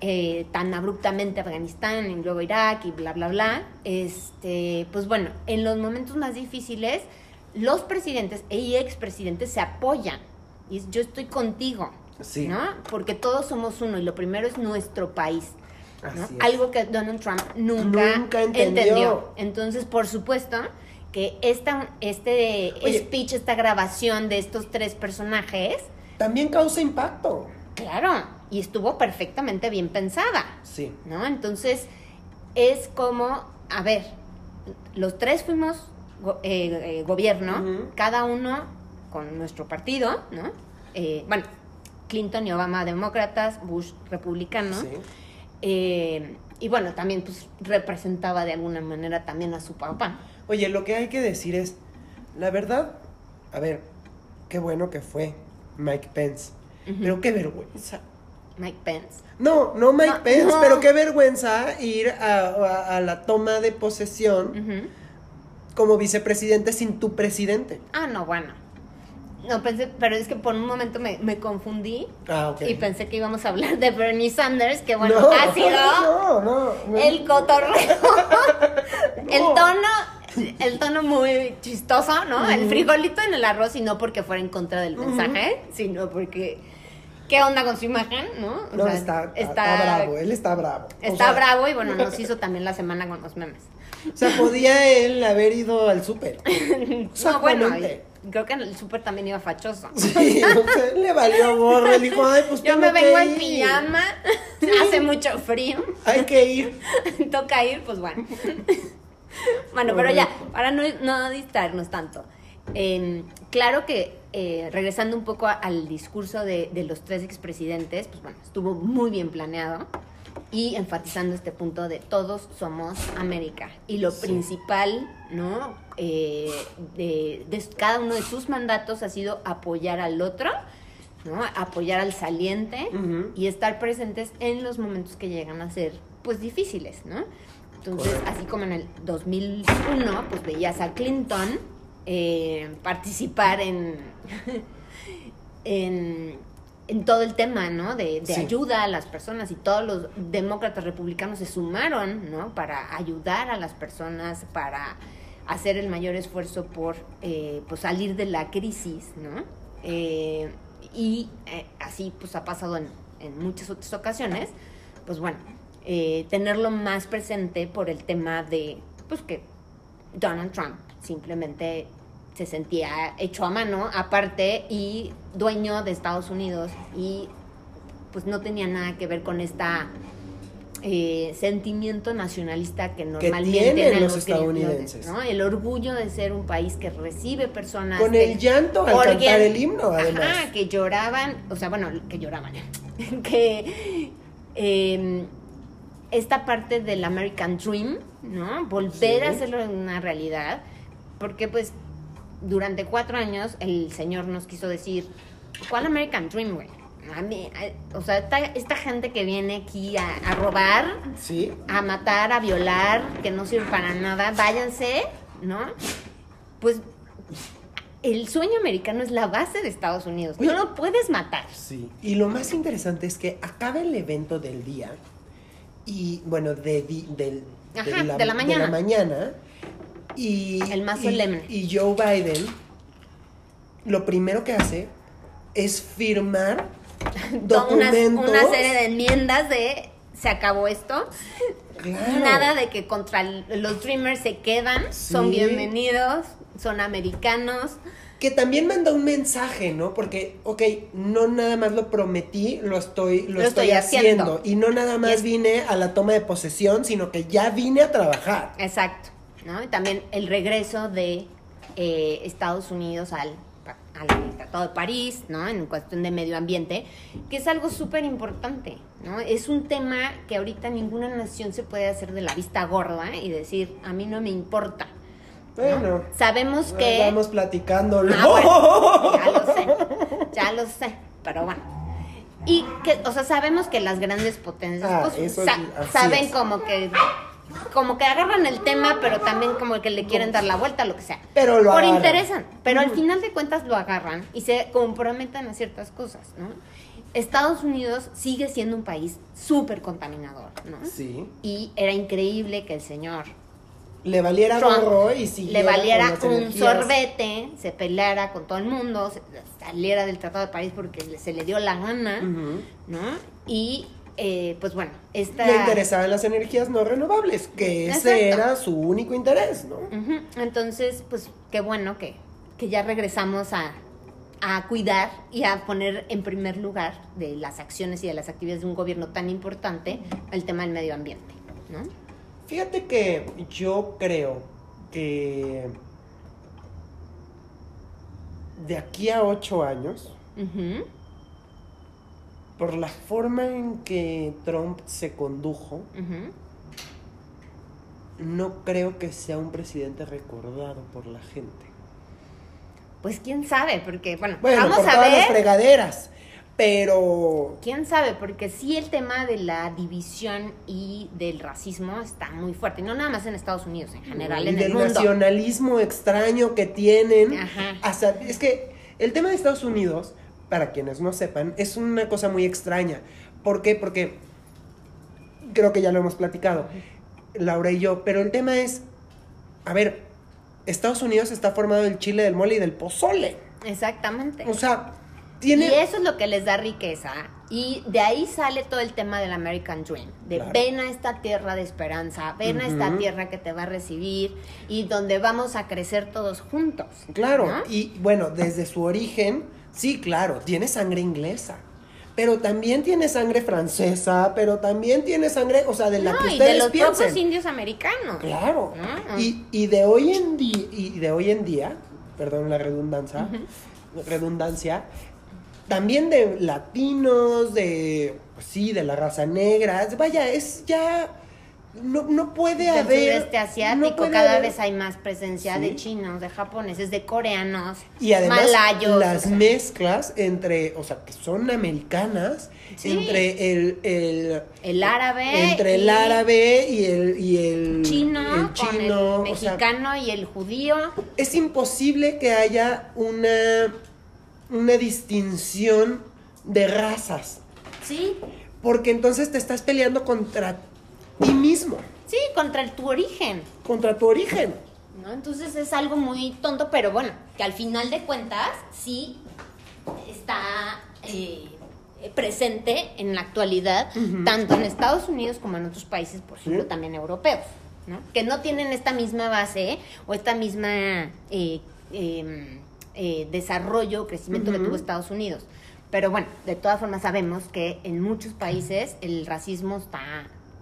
Speaker 2: eh, tan abruptamente Afganistán y luego Irak y bla bla bla, este, pues bueno, en los momentos más difíciles los presidentes y expresidentes se apoyan, Y yo estoy contigo,
Speaker 1: Sí.
Speaker 2: ¿no? Porque todos somos uno y lo primero es nuestro país. ¿no?
Speaker 1: Así es.
Speaker 2: Algo que Donald Trump nunca,
Speaker 1: Nunca entendió.
Speaker 2: Entonces, por supuesto que esta, este
Speaker 1: Oye.
Speaker 2: speech, esta grabación de estos tres personajes,
Speaker 1: También causa impacto.
Speaker 2: claro, y estuvo perfectamente bien pensada.
Speaker 1: Sí.
Speaker 2: ¿no? Entonces, es como, a ver, los tres fuimos eh, eh, gobierno, cada uno con nuestro partido, ¿no? Eh, bueno, Clinton y Obama demócratas, Bush republicano.
Speaker 1: Sí.
Speaker 2: Eh, y bueno, también pues representaba de alguna manera también a su papá.
Speaker 1: Oye, lo que hay que decir es, la verdad, a ver, qué bueno que fue Mike Pence, pero qué vergüenza.
Speaker 2: Mike Pence.
Speaker 1: No, no Mike
Speaker 2: No,
Speaker 1: Pence,
Speaker 2: no.
Speaker 1: pero qué vergüenza ir a, a- a la toma de posesión como vicepresidente sin tu presidente.
Speaker 2: Ah, no, bueno. No pensé, pero es que por un momento me, me confundí
Speaker 1: Ah, ok.
Speaker 2: y pensé que íbamos a hablar de Bernie Sanders, que bueno,
Speaker 1: no,
Speaker 2: ha sido
Speaker 1: No, no. no.
Speaker 2: el cotorreo, el
Speaker 1: No.
Speaker 2: tono, el tono muy chistoso, ¿no? El frijolito en el arroz y no porque fuera en contra del mensaje, sino porque qué onda con su imagen, ¿no? O
Speaker 1: No,
Speaker 2: sea,
Speaker 1: está, está, bravo, él está bravo. O
Speaker 2: Está
Speaker 1: sea,
Speaker 2: bravo y bueno, nos hizo también la semana con los memes.
Speaker 1: O sea, podía él haber ido al súper.
Speaker 2: No, bueno, creo que en el súper también iba fachoso.
Speaker 1: Sí, o sea, le valió gorro. Dijo, ay, pues
Speaker 2: Yo me vengo en pijama, hace mucho frío,
Speaker 1: Hay que ir.
Speaker 2: toca ir, pues bueno. Bueno, pero ya, para no, no distraernos tanto. eh, claro que eh, regresando un poco a- al discurso de, de los tres expresidentes, pues bueno, estuvo muy bien planeado y enfatizando este punto de todos somos América. Y lo
Speaker 1: Sí.
Speaker 2: principal, ¿no? Eh, de, de cada uno de sus mandatos ha sido apoyar al otro, ¿no? Apoyar al saliente y estar presentes en los momentos que llegan a ser, pues, difíciles, ¿no? Entonces,
Speaker 1: Correcto.
Speaker 2: así como en el 2001, pues veías a Clinton eh, participar en, en, en todo el tema, ¿no? De, de
Speaker 1: Sí.
Speaker 2: ayuda a las personas y todos los demócratas republicanos se sumaron, ¿no? Para ayudar a las personas, para hacer el mayor esfuerzo por eh, pues salir de la crisis, ¿no? Eh, y eh, así pues ha pasado en, en muchas otras ocasiones, pues bueno, eh, tenerlo más presente por el tema de pues que Donald Trump simplemente se sentía hecho a mano, aparte y dueño de Estados Unidos y pues no tenía nada que ver con esta eh, sentimiento nacionalista que normalmente
Speaker 1: tienen los
Speaker 2: gringos,
Speaker 1: estadounidenses.
Speaker 2: ¿no? El orgullo de ser un país que recibe personas
Speaker 1: Con
Speaker 2: que-
Speaker 1: el llanto al
Speaker 2: Porque-
Speaker 1: cantar el himno, además.
Speaker 2: Ajá, que lloraban, o sea, bueno, que lloraban, que eh, esta parte del American Dream, ¿no? Volver
Speaker 1: Sí.
Speaker 2: a hacerlo una realidad, porque pues durante cuatro años el señor nos quiso decir, ¿cuál American Dream, güey? A mí, a- o sea, esta, esta gente que viene aquí a, a robar,
Speaker 1: Sí.
Speaker 2: a matar, a violar, que no sirve para nada, váyanse, ¿no? Pues el sueño americano es la base de Estados Unidos.
Speaker 1: Oye.
Speaker 2: No lo puedes matar.
Speaker 1: Sí. Y lo más interesante es que acaba el evento del día y, bueno, de, di- del,
Speaker 2: Ajá, de la mañana.
Speaker 1: mañana, y,
Speaker 2: El más
Speaker 1: y-
Speaker 2: solemne.
Speaker 1: Y, Joe Biden, lo primero que hace es firmar
Speaker 2: una,
Speaker 1: documentos.
Speaker 2: una serie de enmiendas de se acabó esto.
Speaker 1: Claro.
Speaker 2: Nada de que contra los Dreamers se quedan, son bienvenidos, son americanos.
Speaker 1: Que también manda un mensaje, ¿no? Porque, ok, no nada más lo prometí, lo estoy, lo
Speaker 2: Lo
Speaker 1: estoy,
Speaker 2: estoy
Speaker 1: haciendo.
Speaker 2: haciendo.
Speaker 1: Y no nada más
Speaker 2: es-
Speaker 1: vine a la toma de posesión, sino que ya vine a trabajar.
Speaker 2: Exacto, ¿no? Y también el regreso de eh, Estados Unidos al, al Tratado de París, ¿no? En cuestión de medio ambiente, que es algo súper importante, ¿no? Es un tema que ahorita ninguna nación se puede hacer de la vista gorda y decir, a mí no me importa. ¿no?
Speaker 1: Bueno,
Speaker 2: Sabemos que...
Speaker 1: vamos platicándolo.
Speaker 2: Ah, bueno, ya lo sé, ya lo sé, pero bueno. Y que, o sea, sabemos que las grandes potencias
Speaker 1: Ah,
Speaker 2: pues, sa- saben
Speaker 1: es.
Speaker 2: como que como que agarran el tema, pero también como que le quieren dar la vuelta, lo que sea.
Speaker 1: Pero lo
Speaker 2: Por
Speaker 1: agarran.
Speaker 2: interesan, pero al final de cuentas lo agarran y se comprometen a ciertas cosas, ¿no? Estados Unidos sigue siendo un país súper contaminador, ¿no?
Speaker 1: Sí.
Speaker 2: Y era increíble que el señor
Speaker 1: le valiera
Speaker 2: Trump
Speaker 1: y
Speaker 2: le
Speaker 1: siguiera con
Speaker 2: valiera un
Speaker 1: energías.
Speaker 2: sorbete, se peleara con todo el mundo, saliera del Tratado de París porque le- se le dio la gana. ¿no? Y eh, pues bueno, esta...
Speaker 1: Le interesaban las energías no renovables, que ese
Speaker 2: Exacto.
Speaker 1: era su único interés, ¿no?
Speaker 2: Entonces, pues qué bueno que, que ya regresamos a, a cuidar y a poner en primer lugar de las acciones y de las actividades de un gobierno tan importante el tema del medio ambiente, ¿no?
Speaker 1: Fíjate que yo creo que de aquí a ocho años, por la forma en que Trump se condujo, no creo que sea un presidente recordado por la gente.
Speaker 2: Pues quién sabe, porque bueno,
Speaker 1: Bueno,
Speaker 2: vamos
Speaker 1: por
Speaker 2: a
Speaker 1: todas las
Speaker 2: ver.
Speaker 1: fregaderas, pero
Speaker 2: ¿Quién sabe? Porque sí el tema de la división y del racismo está muy fuerte. No nada más en Estados Unidos, en general
Speaker 1: y
Speaker 2: en el
Speaker 1: del
Speaker 2: mundo.
Speaker 1: nacionalismo extraño que tienen.
Speaker 2: Ajá.
Speaker 1: Hasta- es que el tema de Estados Unidos, para quienes no sepan, es una cosa muy extraña. ¿Por qué? Porque creo que ya lo hemos platicado, Laura y yo, pero el tema es, a ver, Estados Unidos está formado del chile, del mole y del pozole.
Speaker 2: Exactamente.
Speaker 1: O sea, tiene...
Speaker 2: Y eso es lo que les da riqueza. Y de ahí sale todo el tema del American Dream. De
Speaker 1: Claro.
Speaker 2: ven a esta tierra de esperanza, ven a esta tierra que te va a recibir y donde vamos a crecer todos juntos.
Speaker 1: Claro,
Speaker 2: ¿no?
Speaker 1: y bueno, desde su origen, sí, claro, tiene sangre inglesa. Pero también tiene sangre francesa, pero también tiene sangre, o sea, de la
Speaker 2: No,
Speaker 1: que
Speaker 2: y
Speaker 1: ustedes
Speaker 2: de los
Speaker 1: piensen.
Speaker 2: propios indios americanos.
Speaker 1: Claro.
Speaker 2: Ah.
Speaker 1: Y, y de hoy en día, y de hoy en día, perdón la redundancia, redundancia, también de latinos, de pues sí, de la raza negra. Vaya, es ya no, no puede
Speaker 2: Del
Speaker 1: haber
Speaker 2: sudeste asiático,
Speaker 1: no
Speaker 2: cada
Speaker 1: haber-
Speaker 2: vez hay más presencia
Speaker 1: Sí.
Speaker 2: de chinos, de japoneses, de coreanos,
Speaker 1: y además
Speaker 2: malayos.
Speaker 1: las
Speaker 2: o sea,
Speaker 1: mezclas entre, o sea, que son americanas,
Speaker 2: Sí.
Speaker 1: entre el, el
Speaker 2: el árabe.
Speaker 1: entre el árabe y el y el
Speaker 2: chino,
Speaker 1: el
Speaker 2: con
Speaker 1: chino,
Speaker 2: el
Speaker 1: o sea,
Speaker 2: mexicano y el judío.
Speaker 1: es imposible que haya una, una distinción de razas,
Speaker 2: Sí,
Speaker 1: porque entonces te estás peleando contra ti mismo,
Speaker 2: sí, contra el, tu origen.
Speaker 1: contra tu origen.
Speaker 2: ¿no? Entonces es algo muy tonto, pero bueno, que al final de cuentas sí está eh, presente en la actualidad, tanto en Estados Unidos como en otros países, por ejemplo,
Speaker 1: Sí.
Speaker 2: también europeos, ¿no? que no tienen esta misma base o esta misma eh, eh, eh, desarrollo, crecimiento que tuvo Estados Unidos. Pero bueno, de todas formas sabemos que en muchos países el racismo está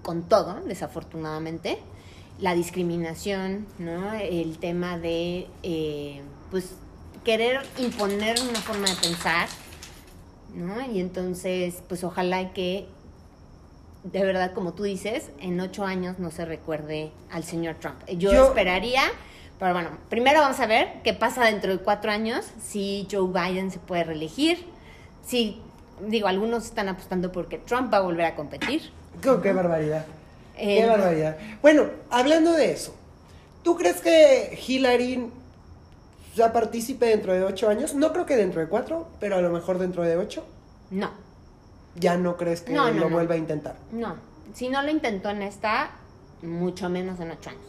Speaker 2: con todo, desafortunadamente. La discriminación, ¿no? El tema de, eh, pues, querer imponer una forma de pensar, ¿no? Y entonces, pues, ojalá que, de verdad, como tú dices, en ocho años no se recuerde al señor Trump. Yo,
Speaker 1: Yo-
Speaker 2: esperaría, pero bueno, primero vamos a ver qué pasa dentro de cuatro años, si Joe Biden se puede reelegir, si, digo, algunos están apostando porque Trump va a volver a competir.
Speaker 1: Qué barbaridad.
Speaker 2: Eh,
Speaker 1: Qué barbaridad. Bueno, hablando de eso, ¿tú crees que Hillary ya participe dentro de ocho años? No creo que dentro de cuatro, pero a lo mejor dentro de ocho.
Speaker 2: No,
Speaker 1: Ya no crees que
Speaker 2: No, no,
Speaker 1: lo
Speaker 2: no.
Speaker 1: vuelva a intentar.
Speaker 2: no. Si no lo intentó en esta, mucho menos en ocho años.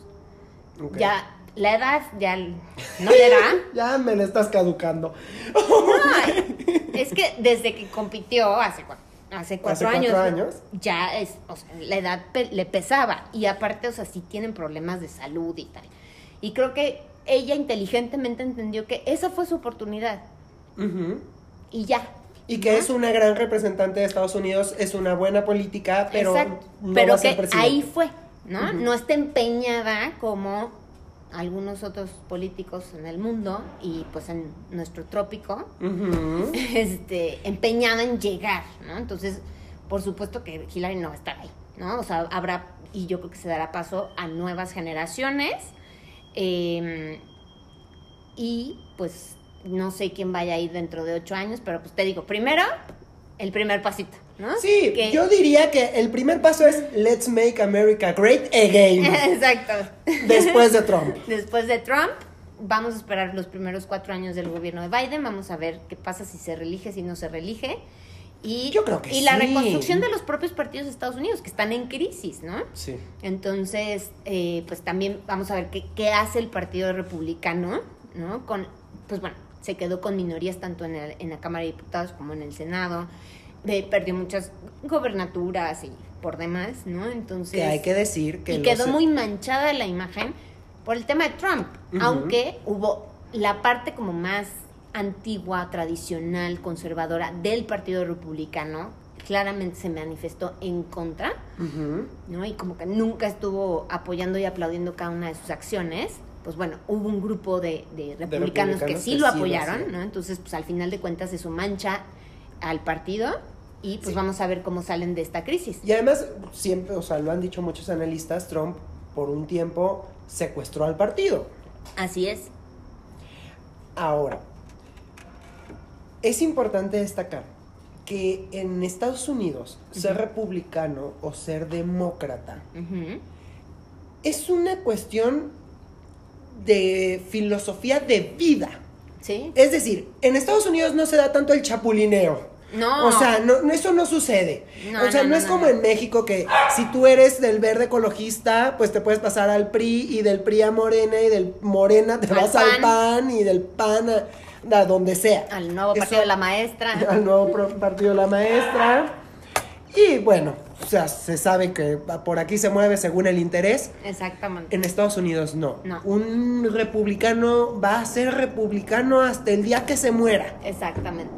Speaker 2: Ya, la edad ya no le da.
Speaker 1: Ya me le estás caducando.
Speaker 2: No, es que desde que compitió hace, cua- hace cuatro,
Speaker 1: Hace
Speaker 2: años,
Speaker 1: cuatro años.
Speaker 2: ya es, o sea, la edad pe- le pesaba. Y aparte, o sea, sí tienen problemas de salud y tal. Y creo que ella inteligentemente entendió que esa fue su oportunidad. Y ya.
Speaker 1: Y que es una gran representante de Estados Unidos, es una buena política, pero
Speaker 2: Exacto.
Speaker 1: no
Speaker 2: Pero
Speaker 1: va a ser
Speaker 2: que ahí fue, ¿no? No está empeñada como algunos otros políticos en el mundo y pues en nuestro trópico,
Speaker 1: Ujú.
Speaker 2: este, empeñada en llegar, ¿no? Entonces, por supuesto que Hillary no va a estar ahí, ¿no? O sea, habrá, y yo creo que se dará paso a nuevas generaciones, eh, y pues no sé quién vaya a ir dentro de ocho años, pero pues te digo, primero, el primer pasito, ¿no?
Speaker 1: Sí,
Speaker 2: Que-
Speaker 1: yo diría que el primer paso es Let's Make America Great Again.
Speaker 2: Exacto.
Speaker 1: después de Trump.
Speaker 2: Después de Trump, vamos a esperar los primeros cuatro años del gobierno de Biden, vamos a ver qué pasa si se reelige, si no se reelige. Y,
Speaker 1: Yo creo que
Speaker 2: y la reconstrucción de los propios partidos de Estados Unidos, que están en crisis, ¿no?
Speaker 1: Sí.
Speaker 2: Entonces, eh, pues también vamos a ver qué, qué hace el Partido Republicano, ¿no? Con, pues bueno, se quedó con minorías tanto en, el- en la Cámara de Diputados como en el Senado, eh, perdió muchas gobernaturas y por demás, ¿no? Entonces,
Speaker 1: Que hay que decir que
Speaker 2: y
Speaker 1: los-
Speaker 2: quedó muy manchada la imagen por el tema de Trump, aunque hubo la parte como más antigua, tradicional, conservadora del Partido Republicano, claramente se manifestó en contra,
Speaker 1: Ujú.
Speaker 2: ¿no? Y como que nunca estuvo apoyando y aplaudiendo cada una de sus acciones. Pues bueno, hubo un grupo de, de republicanos, que
Speaker 1: republicanos
Speaker 2: sí
Speaker 1: que
Speaker 2: lo apoyaron. ¿no? Entonces, pues al final de cuentas eso mancha al partido y pues vamos a ver cómo salen de esta crisis.
Speaker 1: Y además, siempre, o sea, lo han dicho muchos analistas, Trump por un tiempo secuestró al partido.
Speaker 2: Así es.
Speaker 1: Ahora, es importante destacar que en Estados Unidos ser republicano o ser demócrata es una cuestión de filosofía de vida.
Speaker 2: ¿Sí?
Speaker 1: Es decir, en Estados Unidos no se da tanto el chapulineo.
Speaker 2: No.
Speaker 1: O sea, no, no, eso no sucede.
Speaker 2: No,
Speaker 1: o sea,
Speaker 2: no,
Speaker 1: es como en México que si tú eres del verde ecologista, pues te puedes pasar al PRI y del PRI a Morena y del Morena te
Speaker 2: Al
Speaker 1: vas al
Speaker 2: PAN.
Speaker 1: Y del PAN a, a donde sea.
Speaker 2: Al nuevo
Speaker 1: Eso-
Speaker 2: partido de la maestra.
Speaker 1: al nuevo partido de la maestra. Y bueno, o sea, se sabe que por aquí se mueve según el interés.
Speaker 2: Exactamente.
Speaker 1: En Estados Unidos no.
Speaker 2: No.
Speaker 1: Un republicano va a ser republicano hasta el día que se muera.
Speaker 2: Exactamente.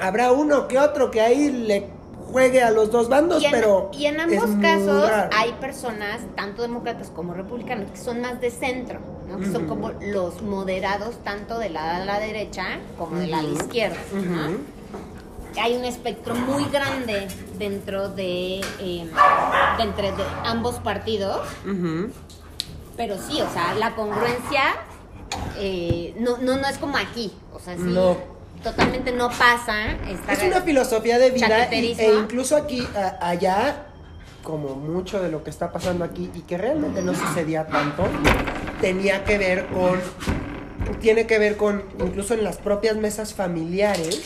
Speaker 1: Habrá uno que otro que ahí le juegue a los dos bandos,
Speaker 2: Y en,
Speaker 1: pero.
Speaker 2: y en ambos casos hay personas, tanto demócratas como republicanos, que son más de centro, ¿no? que son como los moderados tanto de la, de la derecha como de la izquierda. Hay un espectro muy grande dentro de, eh, de ambos partidos, pero sí, o sea, la congruencia eh, no, no, no es como aquí, o sea, sí,
Speaker 1: No.
Speaker 2: Totalmente no pasa.
Speaker 1: Es una filosofía de vida y- e incluso aquí, a- allá, como mucho de lo que está pasando aquí y que realmente no sucedía tanto, tenía que ver con, tiene que ver con, incluso en las propias mesas familiares,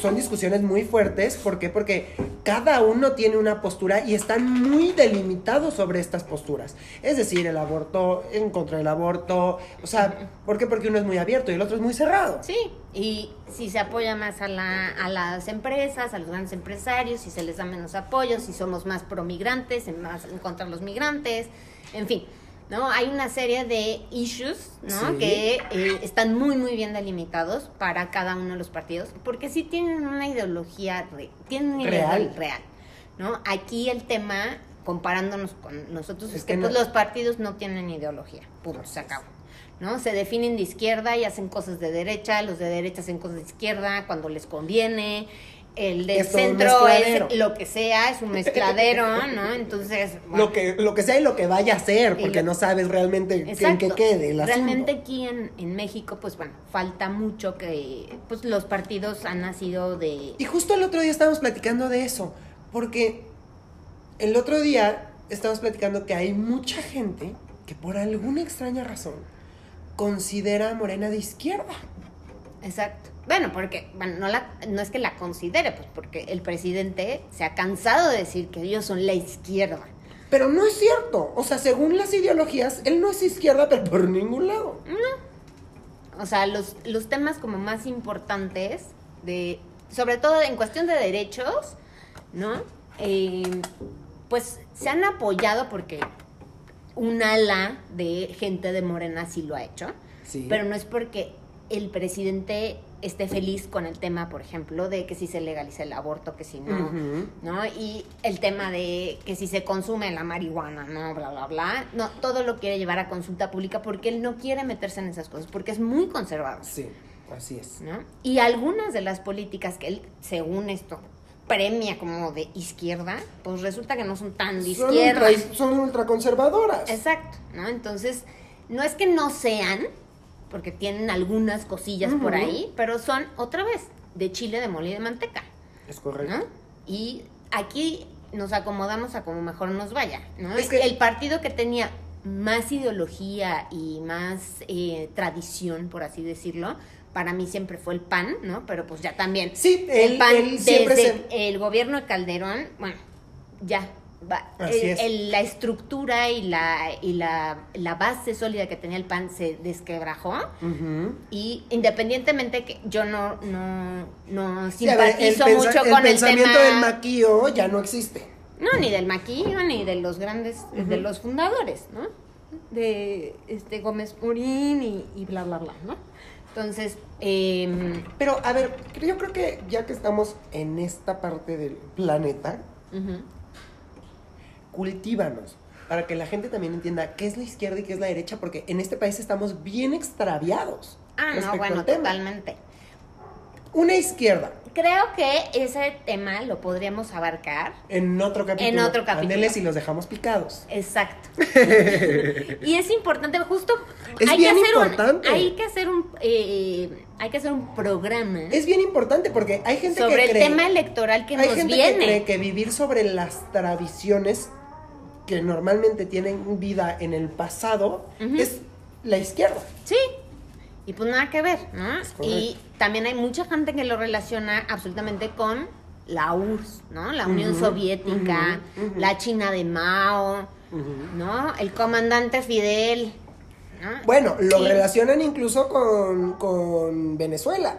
Speaker 1: son discusiones muy fuertes. ¿Por qué? Porque cada uno tiene una postura y están muy delimitados sobre estas posturas. Es decir, el aborto, en contra del aborto. O sea, ¿por qué? Porque uno es muy abierto y el otro es muy cerrado.
Speaker 2: Sí, y si se apoya más a, la, a las empresas, a los grandes empresarios, si se les da menos apoyo, si somos más pro migrantes, en más en contra de los migrantes, en fin, ¿no? Hay una serie de issues, ¿no?
Speaker 1: Sí.
Speaker 2: Que eh, están muy, muy bien delimitados para cada uno de los partidos, porque sí tienen una ideología, re- tienen una
Speaker 1: Real.
Speaker 2: ideología real, ¿no? Aquí el tema, comparándonos con nosotros, es,
Speaker 1: Es
Speaker 2: que,
Speaker 1: que
Speaker 2: pues, los partidos no tienen ideología, punto, se acabó. ¿no? Se definen de izquierda y hacen cosas de derecha, los de derecha hacen cosas de izquierda cuando les conviene, el del centro es lo que sea, es un mezcladero, ¿no? Entonces, bueno,
Speaker 1: Lo que, lo que sea y lo que vaya a ser, porque
Speaker 2: lo-
Speaker 1: no sabes realmente en qué quede el.
Speaker 2: Realmente aquí en, en México, pues bueno, falta mucho que pues los partidos han nacido de...
Speaker 1: Y justo el otro día estábamos platicando de eso, porque el otro día estábamos platicando que hay mucha gente que por alguna extraña razón considera a Morena de izquierda.
Speaker 2: Exacto. Bueno, porque bueno, no, la, no es que la considere, pues porque el presidente se ha cansado de decir que ellos son la izquierda.
Speaker 1: Pero no es cierto. O sea, según las ideologías, él no es izquierda, pero por ningún lado.
Speaker 2: O sea, los, los temas como más importantes, de, sobre todo en cuestión de derechos, ¿no? Eh, pues se han apoyado porque un ala de gente de Morena sí lo ha hecho,
Speaker 1: Sí.
Speaker 2: pero no es porque el presidente esté feliz con el tema, por ejemplo, de que si se legaliza el aborto, que si no. ¿no? Y el tema de que si se consume la marihuana, ¿no? Bla, bla, bla. No, todo lo quiere llevar a consulta pública porque él no quiere meterse en esas cosas, porque es muy conservador,
Speaker 1: Sí, así es.
Speaker 2: ¿no? Y algunas de las políticas que él, según esto, premia como de izquierda, pues resulta que no son tan de
Speaker 1: Son,
Speaker 2: izquierda.
Speaker 1: ultra, son ultraconservadoras.
Speaker 2: Exacto, ¿no? Entonces, no es que no sean, porque tienen algunas cosillas por ahí, pero son otra vez de chile de mole y de manteca.
Speaker 1: Es correcto.
Speaker 2: ¿no? Y aquí nos acomodamos a como mejor nos vaya, ¿no?
Speaker 1: Es que-
Speaker 2: El partido que tenía más ideología y más eh, tradición, por así decirlo, para mí siempre fue el PAN, ¿no? Pero pues ya también.
Speaker 1: Sí,
Speaker 2: el PAN desde el gobierno de Calderón, bueno, ya. El- el- la estructura y la y la, la base sólida que tenía el PAN se desquebrajó y independientemente que yo no no no
Speaker 1: Sí, ver,
Speaker 2: simpatizo mucho
Speaker 1: el
Speaker 2: con el
Speaker 1: pensamiento
Speaker 2: tema
Speaker 1: del maquillo ya no existe.
Speaker 2: no, ni del maquillo, ni de los grandes, de los fundadores, ¿no? De este Gómez Morín y, y bla, bla, bla, ¿no? Entonces, em,
Speaker 1: Pero, a ver, yo creo que ya que estamos en esta parte del planeta,
Speaker 2: ujú,
Speaker 1: cultívanos. Para que la gente también entienda qué es la izquierda y qué es la derecha, porque en este país estamos bien extraviados.
Speaker 2: ah, no, bueno, totalmente.
Speaker 1: Una izquierda,
Speaker 2: Creo que ese tema lo podríamos abarcar.
Speaker 1: en otro capítulo.
Speaker 2: En otro capítulo.
Speaker 1: Ándeles y los dejamos picados.
Speaker 2: Exacto. y es importante, justo
Speaker 1: Es
Speaker 2: hay
Speaker 1: bien
Speaker 2: que hacer
Speaker 1: importante.
Speaker 2: un, hay que hacer un, eh, hay que hacer un programa
Speaker 1: Es bien importante porque hay gente
Speaker 2: sobre
Speaker 1: que
Speaker 2: el
Speaker 1: cree,
Speaker 2: tema electoral que
Speaker 1: hay
Speaker 2: nos
Speaker 1: gente
Speaker 2: viene.
Speaker 1: que cree que vivir sobre las tradiciones que normalmente tienen vida en el pasado es la izquierda.
Speaker 2: Sí. Y pues nada que ver, ¿no? Y también hay mucha gente que lo relaciona absolutamente con la URSS, ¿no? La Unión Soviética, la China de Mao, ¿no? El comandante Fidel, ¿no?
Speaker 1: Bueno, lo relacionan incluso con, con Venezuela.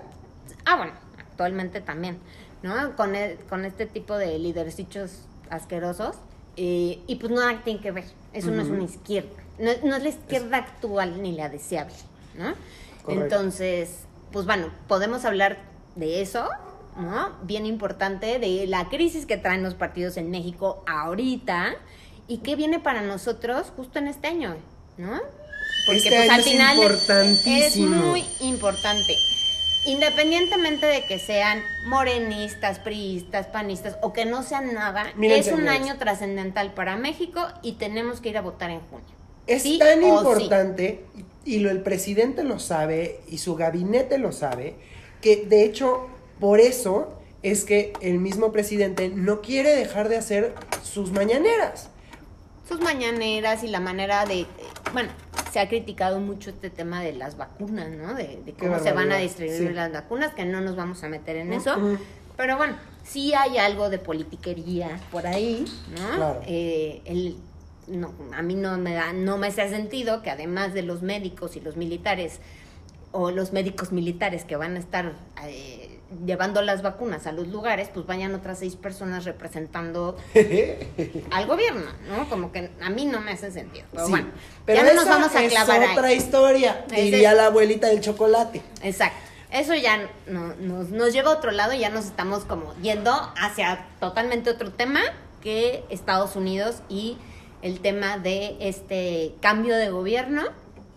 Speaker 2: Ah, bueno, actualmente también, ¿no? Con, el- con este tipo de lidercitos asquerosos. Eh, y pues nada tiene que ver. Eso no es una izquierda. No, es- no es la izquierda actual ni la deseable, ¿no?
Speaker 1: Correcto.
Speaker 2: Entonces, pues bueno, podemos hablar de eso, ¿no? Bien importante, de la crisis que traen los partidos en México ahorita y qué viene para nosotros justo en este año, ¿no?
Speaker 1: Este año es
Speaker 2: es
Speaker 1: importantísimo.
Speaker 2: muy importante. Independientemente de que sean morenistas, priistas, panistas o que no sean nada, es un año trascendental para México y tenemos que ir a votar en junio.
Speaker 1: Es
Speaker 2: Sí
Speaker 1: tan importante, y lo, el presidente lo sabe, y su gabinete lo sabe, que de hecho, por eso es que el mismo presidente no quiere dejar de hacer sus mañaneras.
Speaker 2: sus mañaneras y la manera de, bueno, se ha criticado mucho este tema de las vacunas, ¿no? De, de cómo se van a distribuir
Speaker 1: sí.
Speaker 2: las vacunas, que no nos vamos a meter en eso. Pero bueno, sí hay algo de politiquería por ahí, ¿no?
Speaker 1: Claro.
Speaker 2: Eh, el- no, a mí no me da, no me hace sentido que además de los médicos y los militares, o los médicos militares que van a estar eh, llevando las vacunas a los lugares, pues vayan otras seis personas representando al gobierno, ¿no? Como que a mí no me hace sentido. Pero
Speaker 1: Sí,
Speaker 2: bueno,
Speaker 1: pero
Speaker 2: ya no nos vamos a
Speaker 1: es
Speaker 2: clavar ahí.
Speaker 1: otra historia,
Speaker 2: Ese
Speaker 1: diría
Speaker 2: es-
Speaker 1: la abuelita del chocolate.
Speaker 2: Exacto. Eso ya no- nos, nos lleva a otro lado y ya nos estamos como yendo hacia totalmente otro tema que Estados Unidos y el tema de este cambio de gobierno.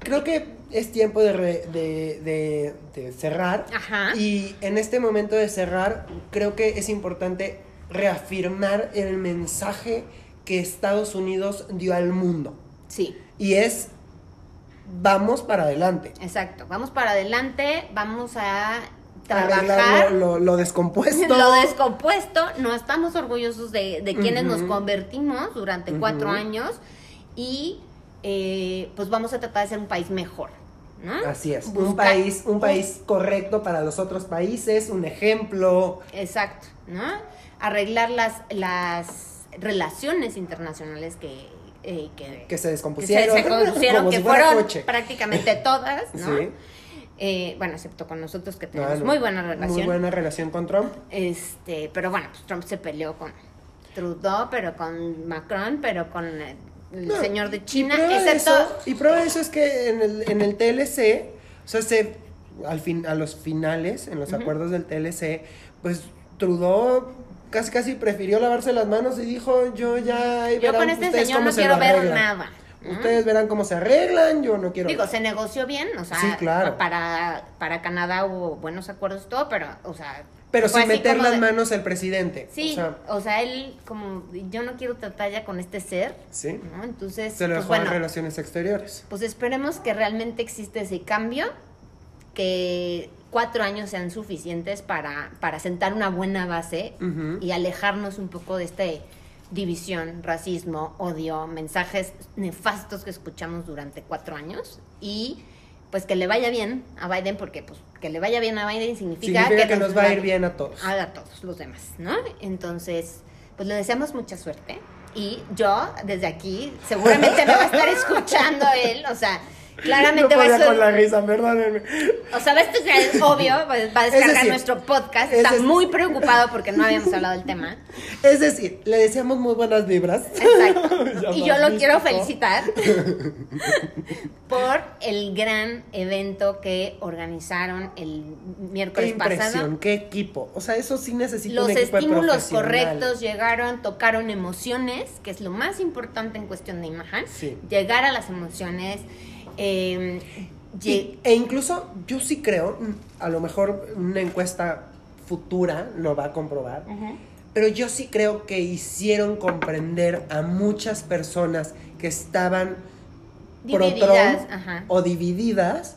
Speaker 1: Creo que es tiempo de, re- de- de- de cerrar.
Speaker 2: Ajá.
Speaker 1: Y en este momento de cerrar, creo que es importante reafirmar el mensaje que Estados Unidos dio al mundo.
Speaker 2: Sí,
Speaker 1: Y es, vamos para adelante.
Speaker 2: exacto. Vamos para adelante, vamos a trabajar.
Speaker 1: lo, lo- lo descompuesto.
Speaker 2: Lo descompuesto, no estamos orgullosos de, de quienes nos convertimos durante cuatro años y eh, pues vamos a tratar de ser un país mejor, ¿no?
Speaker 1: Así es, un país, un país correcto para los otros países, un ejemplo.
Speaker 2: Exacto, ¿no? Arreglar las, las relaciones internacionales que, eh, que,
Speaker 1: Que se
Speaker 2: que
Speaker 1: descompusieron.
Speaker 2: se, se
Speaker 1: como
Speaker 2: que
Speaker 1: si
Speaker 2: fueron
Speaker 1: coche.
Speaker 2: prácticamente todas, ¿no?
Speaker 1: Sí.
Speaker 2: Eh, bueno, excepto con nosotros que
Speaker 1: No,
Speaker 2: tenemos
Speaker 1: no.
Speaker 2: muy buena relación.
Speaker 1: Muy buena relación con Trump.
Speaker 2: Este, pero bueno, pues Trump se peleó con Trudeau, pero con Macron, pero con el,
Speaker 1: No,
Speaker 2: señor de
Speaker 1: y
Speaker 2: China,
Speaker 1: prueba de
Speaker 2: excepto
Speaker 1: eso- y prueba de eso es que en el, en el TLC, o sea, se, al fin, a los finales, en los acuerdos del TLC, pues Trudeau casi casi prefirió lavarse las manos y dijo, yo ya...
Speaker 2: yo
Speaker 1: verán
Speaker 2: con este
Speaker 1: ustedes
Speaker 2: señor no
Speaker 1: se
Speaker 2: quiero ver nada.
Speaker 1: Ustedes verán cómo se arreglan, yo no quiero...
Speaker 2: Digo,
Speaker 1: nada".
Speaker 2: se negoció bien, o sea,
Speaker 1: Sí, claro.
Speaker 2: para, para Canadá hubo buenos acuerdos y todo, pero, o sea...
Speaker 1: Pero sin meter las
Speaker 2: de-
Speaker 1: manos el presidente.
Speaker 2: Sí,
Speaker 1: O sea,
Speaker 2: él como, yo no quiero tratar ya con este ser,
Speaker 1: sí.
Speaker 2: ¿no? Entonces,
Speaker 1: Se lo
Speaker 2: pues
Speaker 1: dejó en
Speaker 2: bueno,
Speaker 1: relaciones exteriores.
Speaker 2: pues esperemos que realmente existe ese cambio, que cuatro años sean suficientes para, para sentar una buena base
Speaker 1: Ujú.
Speaker 2: y alejarnos un poco de esta división, racismo, odio, mensajes nefastos que escuchamos durante cuatro años y pues que le vaya bien a Biden, porque pues que le vaya bien a Biden significa,
Speaker 1: Significa que nos va a ir bien a todos.
Speaker 2: a todos los demás, ¿no? Entonces, pues le deseamos mucha suerte. Y yo, desde aquí, seguramente me va a estar escuchando él, o sea, claramente
Speaker 1: no
Speaker 2: va a ser...
Speaker 1: con la risa, perdónenme.
Speaker 2: O sea, esto ya es obvio, va a descargar
Speaker 1: decir,
Speaker 2: nuestro podcast,
Speaker 1: es
Speaker 2: está muy preocupado porque no habíamos hablado del tema.
Speaker 1: Es decir, le deseamos muy buenas vibras.
Speaker 2: Exacto. Y yo lo quiero felicitar por el gran evento que organizaron el
Speaker 1: Qué
Speaker 2: miércoles
Speaker 1: impresión,
Speaker 2: pasado.
Speaker 1: qué equipo. O sea, eso sí necesita
Speaker 2: Los
Speaker 1: un equipo
Speaker 2: estímulos correctos llegaron, tocaron emociones, que es lo más importante en cuestión de imagen.
Speaker 1: Sí.
Speaker 2: Llegar a las emociones. Eh, lle-
Speaker 1: Y- e incluso yo sí creo, a lo mejor una encuesta futura lo va a comprobar, pero yo sí creo que hicieron comprender a muchas personas que estaban
Speaker 2: Divididas,
Speaker 1: o divididas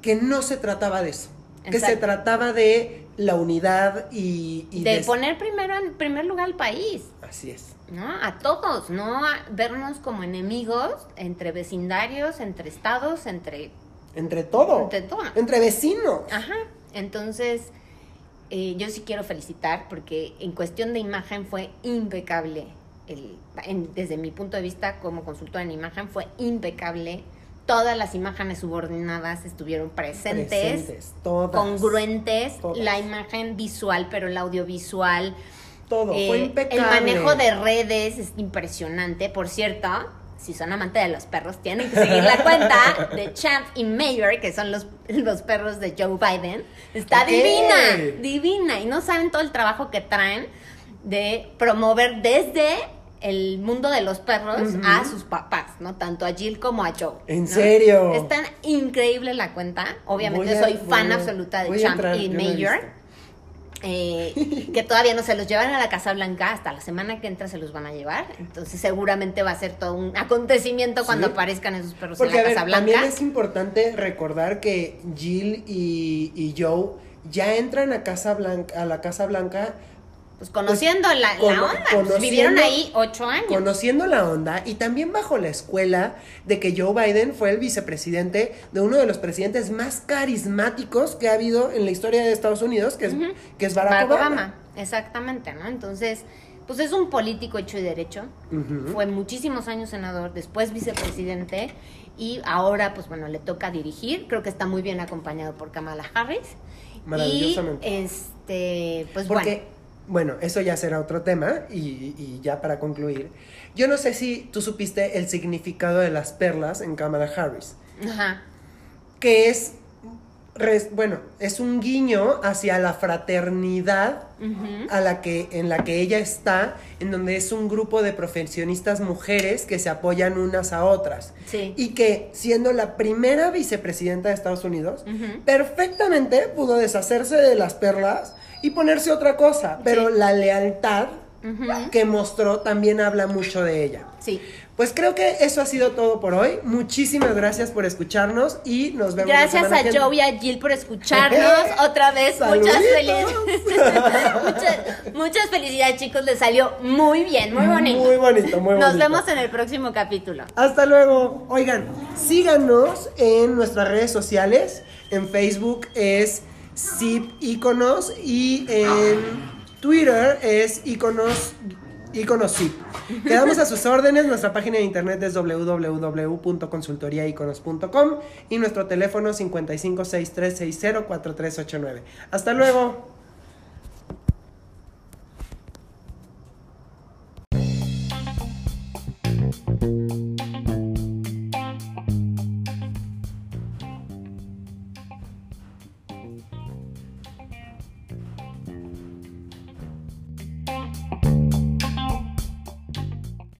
Speaker 1: que no se trataba de eso, que se trataba de la unidad y, y
Speaker 2: de
Speaker 1: de-
Speaker 2: poner primero en primer lugar al país.
Speaker 1: Así es.
Speaker 2: ¿no? A todos, no a vernos como enemigos entre vecindarios, entre estados, entre,
Speaker 1: Entre todo.
Speaker 2: entre todo.
Speaker 1: Entre vecinos.
Speaker 2: Ajá. Entonces, eh, yo sí quiero felicitar porque en cuestión de imagen fue impecable. El, en- desde mi punto de vista como consultora en imagen fue impecable. Todas las imágenes subordinadas estuvieron presentes,
Speaker 1: Presentes, todas.
Speaker 2: congruentes,
Speaker 1: Todas.
Speaker 2: la imagen visual, pero el audiovisual,
Speaker 1: Todo.
Speaker 2: eh,
Speaker 1: Fue impecable.
Speaker 2: El manejo de redes es impresionante. Por cierto, si son amantes de los perros, tienen que seguir la cuenta de Champ y Mayor, que son los, los perros de Joe Biden. Está divina, divina. Y no saben todo el trabajo que traen de promover desde el mundo de los perros a sus papás, ¿no? Tanto a Jill como a Joe.
Speaker 1: ¿En
Speaker 2: ¿no?
Speaker 1: serio?
Speaker 2: Es tan increíble la cuenta. Obviamente
Speaker 1: a-
Speaker 2: soy fan
Speaker 1: a-
Speaker 2: absoluta de Champ
Speaker 1: entrar,
Speaker 2: y Mayor. Eh, que todavía no se los llevan a la Casa Blanca, hasta la semana que entra se los van a llevar. Entonces seguramente va a ser todo un acontecimiento cuando
Speaker 1: Sí.
Speaker 2: aparezcan esos perros
Speaker 1: Porque
Speaker 2: en
Speaker 1: a
Speaker 2: la
Speaker 1: ver,
Speaker 2: Casa
Speaker 1: también
Speaker 2: Blanca.
Speaker 1: es importante recordar que Jill y, y Joe ya entran a Casa Blanca, a la Casa Blanca
Speaker 2: Pues conociendo la, la
Speaker 1: cono-
Speaker 2: onda, pues, vivieron ahí ocho años.
Speaker 1: conociendo la onda y también bajo la escuela de que Joe Biden fue el vicepresidente de uno de los presidentes más carismáticos que ha habido en la historia de Estados Unidos, que es, que es Barack,
Speaker 2: Barack
Speaker 1: Obama.
Speaker 2: Obama. Exactamente, ¿no? Entonces, pues es un político hecho y derecho. Fue muchísimos años senador, después vicepresidente y ahora, pues bueno, le toca dirigir. Creo que está muy bien acompañado por Kamala Harris.
Speaker 1: Maravillosamente.
Speaker 2: Y, este, pues
Speaker 1: Porque,
Speaker 2: bueno.
Speaker 1: Bueno, eso ya será otro tema y, y ya para concluir. Yo no sé si tú supiste el significado de las perlas en Kamala Harris.
Speaker 2: Ajá.
Speaker 1: que es, res- bueno, es un guiño hacia la fraternidad a la que, en la que ella está, en donde es un grupo de profesionistas mujeres que se apoyan unas a otras.
Speaker 2: Sí.
Speaker 1: Y que, siendo la primera vicepresidenta de Estados Unidos, perfectamente pudo deshacerse de las perlas y ponerse otra cosa. Pero
Speaker 2: Sí.
Speaker 1: la lealtad que mostró también habla mucho de ella.
Speaker 2: Sí.
Speaker 1: Pues creo que eso ha sido todo por hoy. Muchísimas gracias por escucharnos y nos vemos.
Speaker 2: Gracias a
Speaker 1: que-
Speaker 2: Joe y a Jill por escucharnos otra vez. Muchas, felicidades. muchas, muchas felicidades, chicos. Les salió muy bien, muy bonito.
Speaker 1: Muy bonito, muy bonito.
Speaker 2: Nos vemos en el próximo capítulo.
Speaker 1: Hasta luego. Oigan, síganos en nuestras redes sociales. En Facebook es Zip Iconos y en Twitter es Iconos Iconos Zip. Quedamos a sus órdenes. Nuestra página de internet es www.consultoriaiconos.com y nuestro teléfono 5563604389. Hasta luego.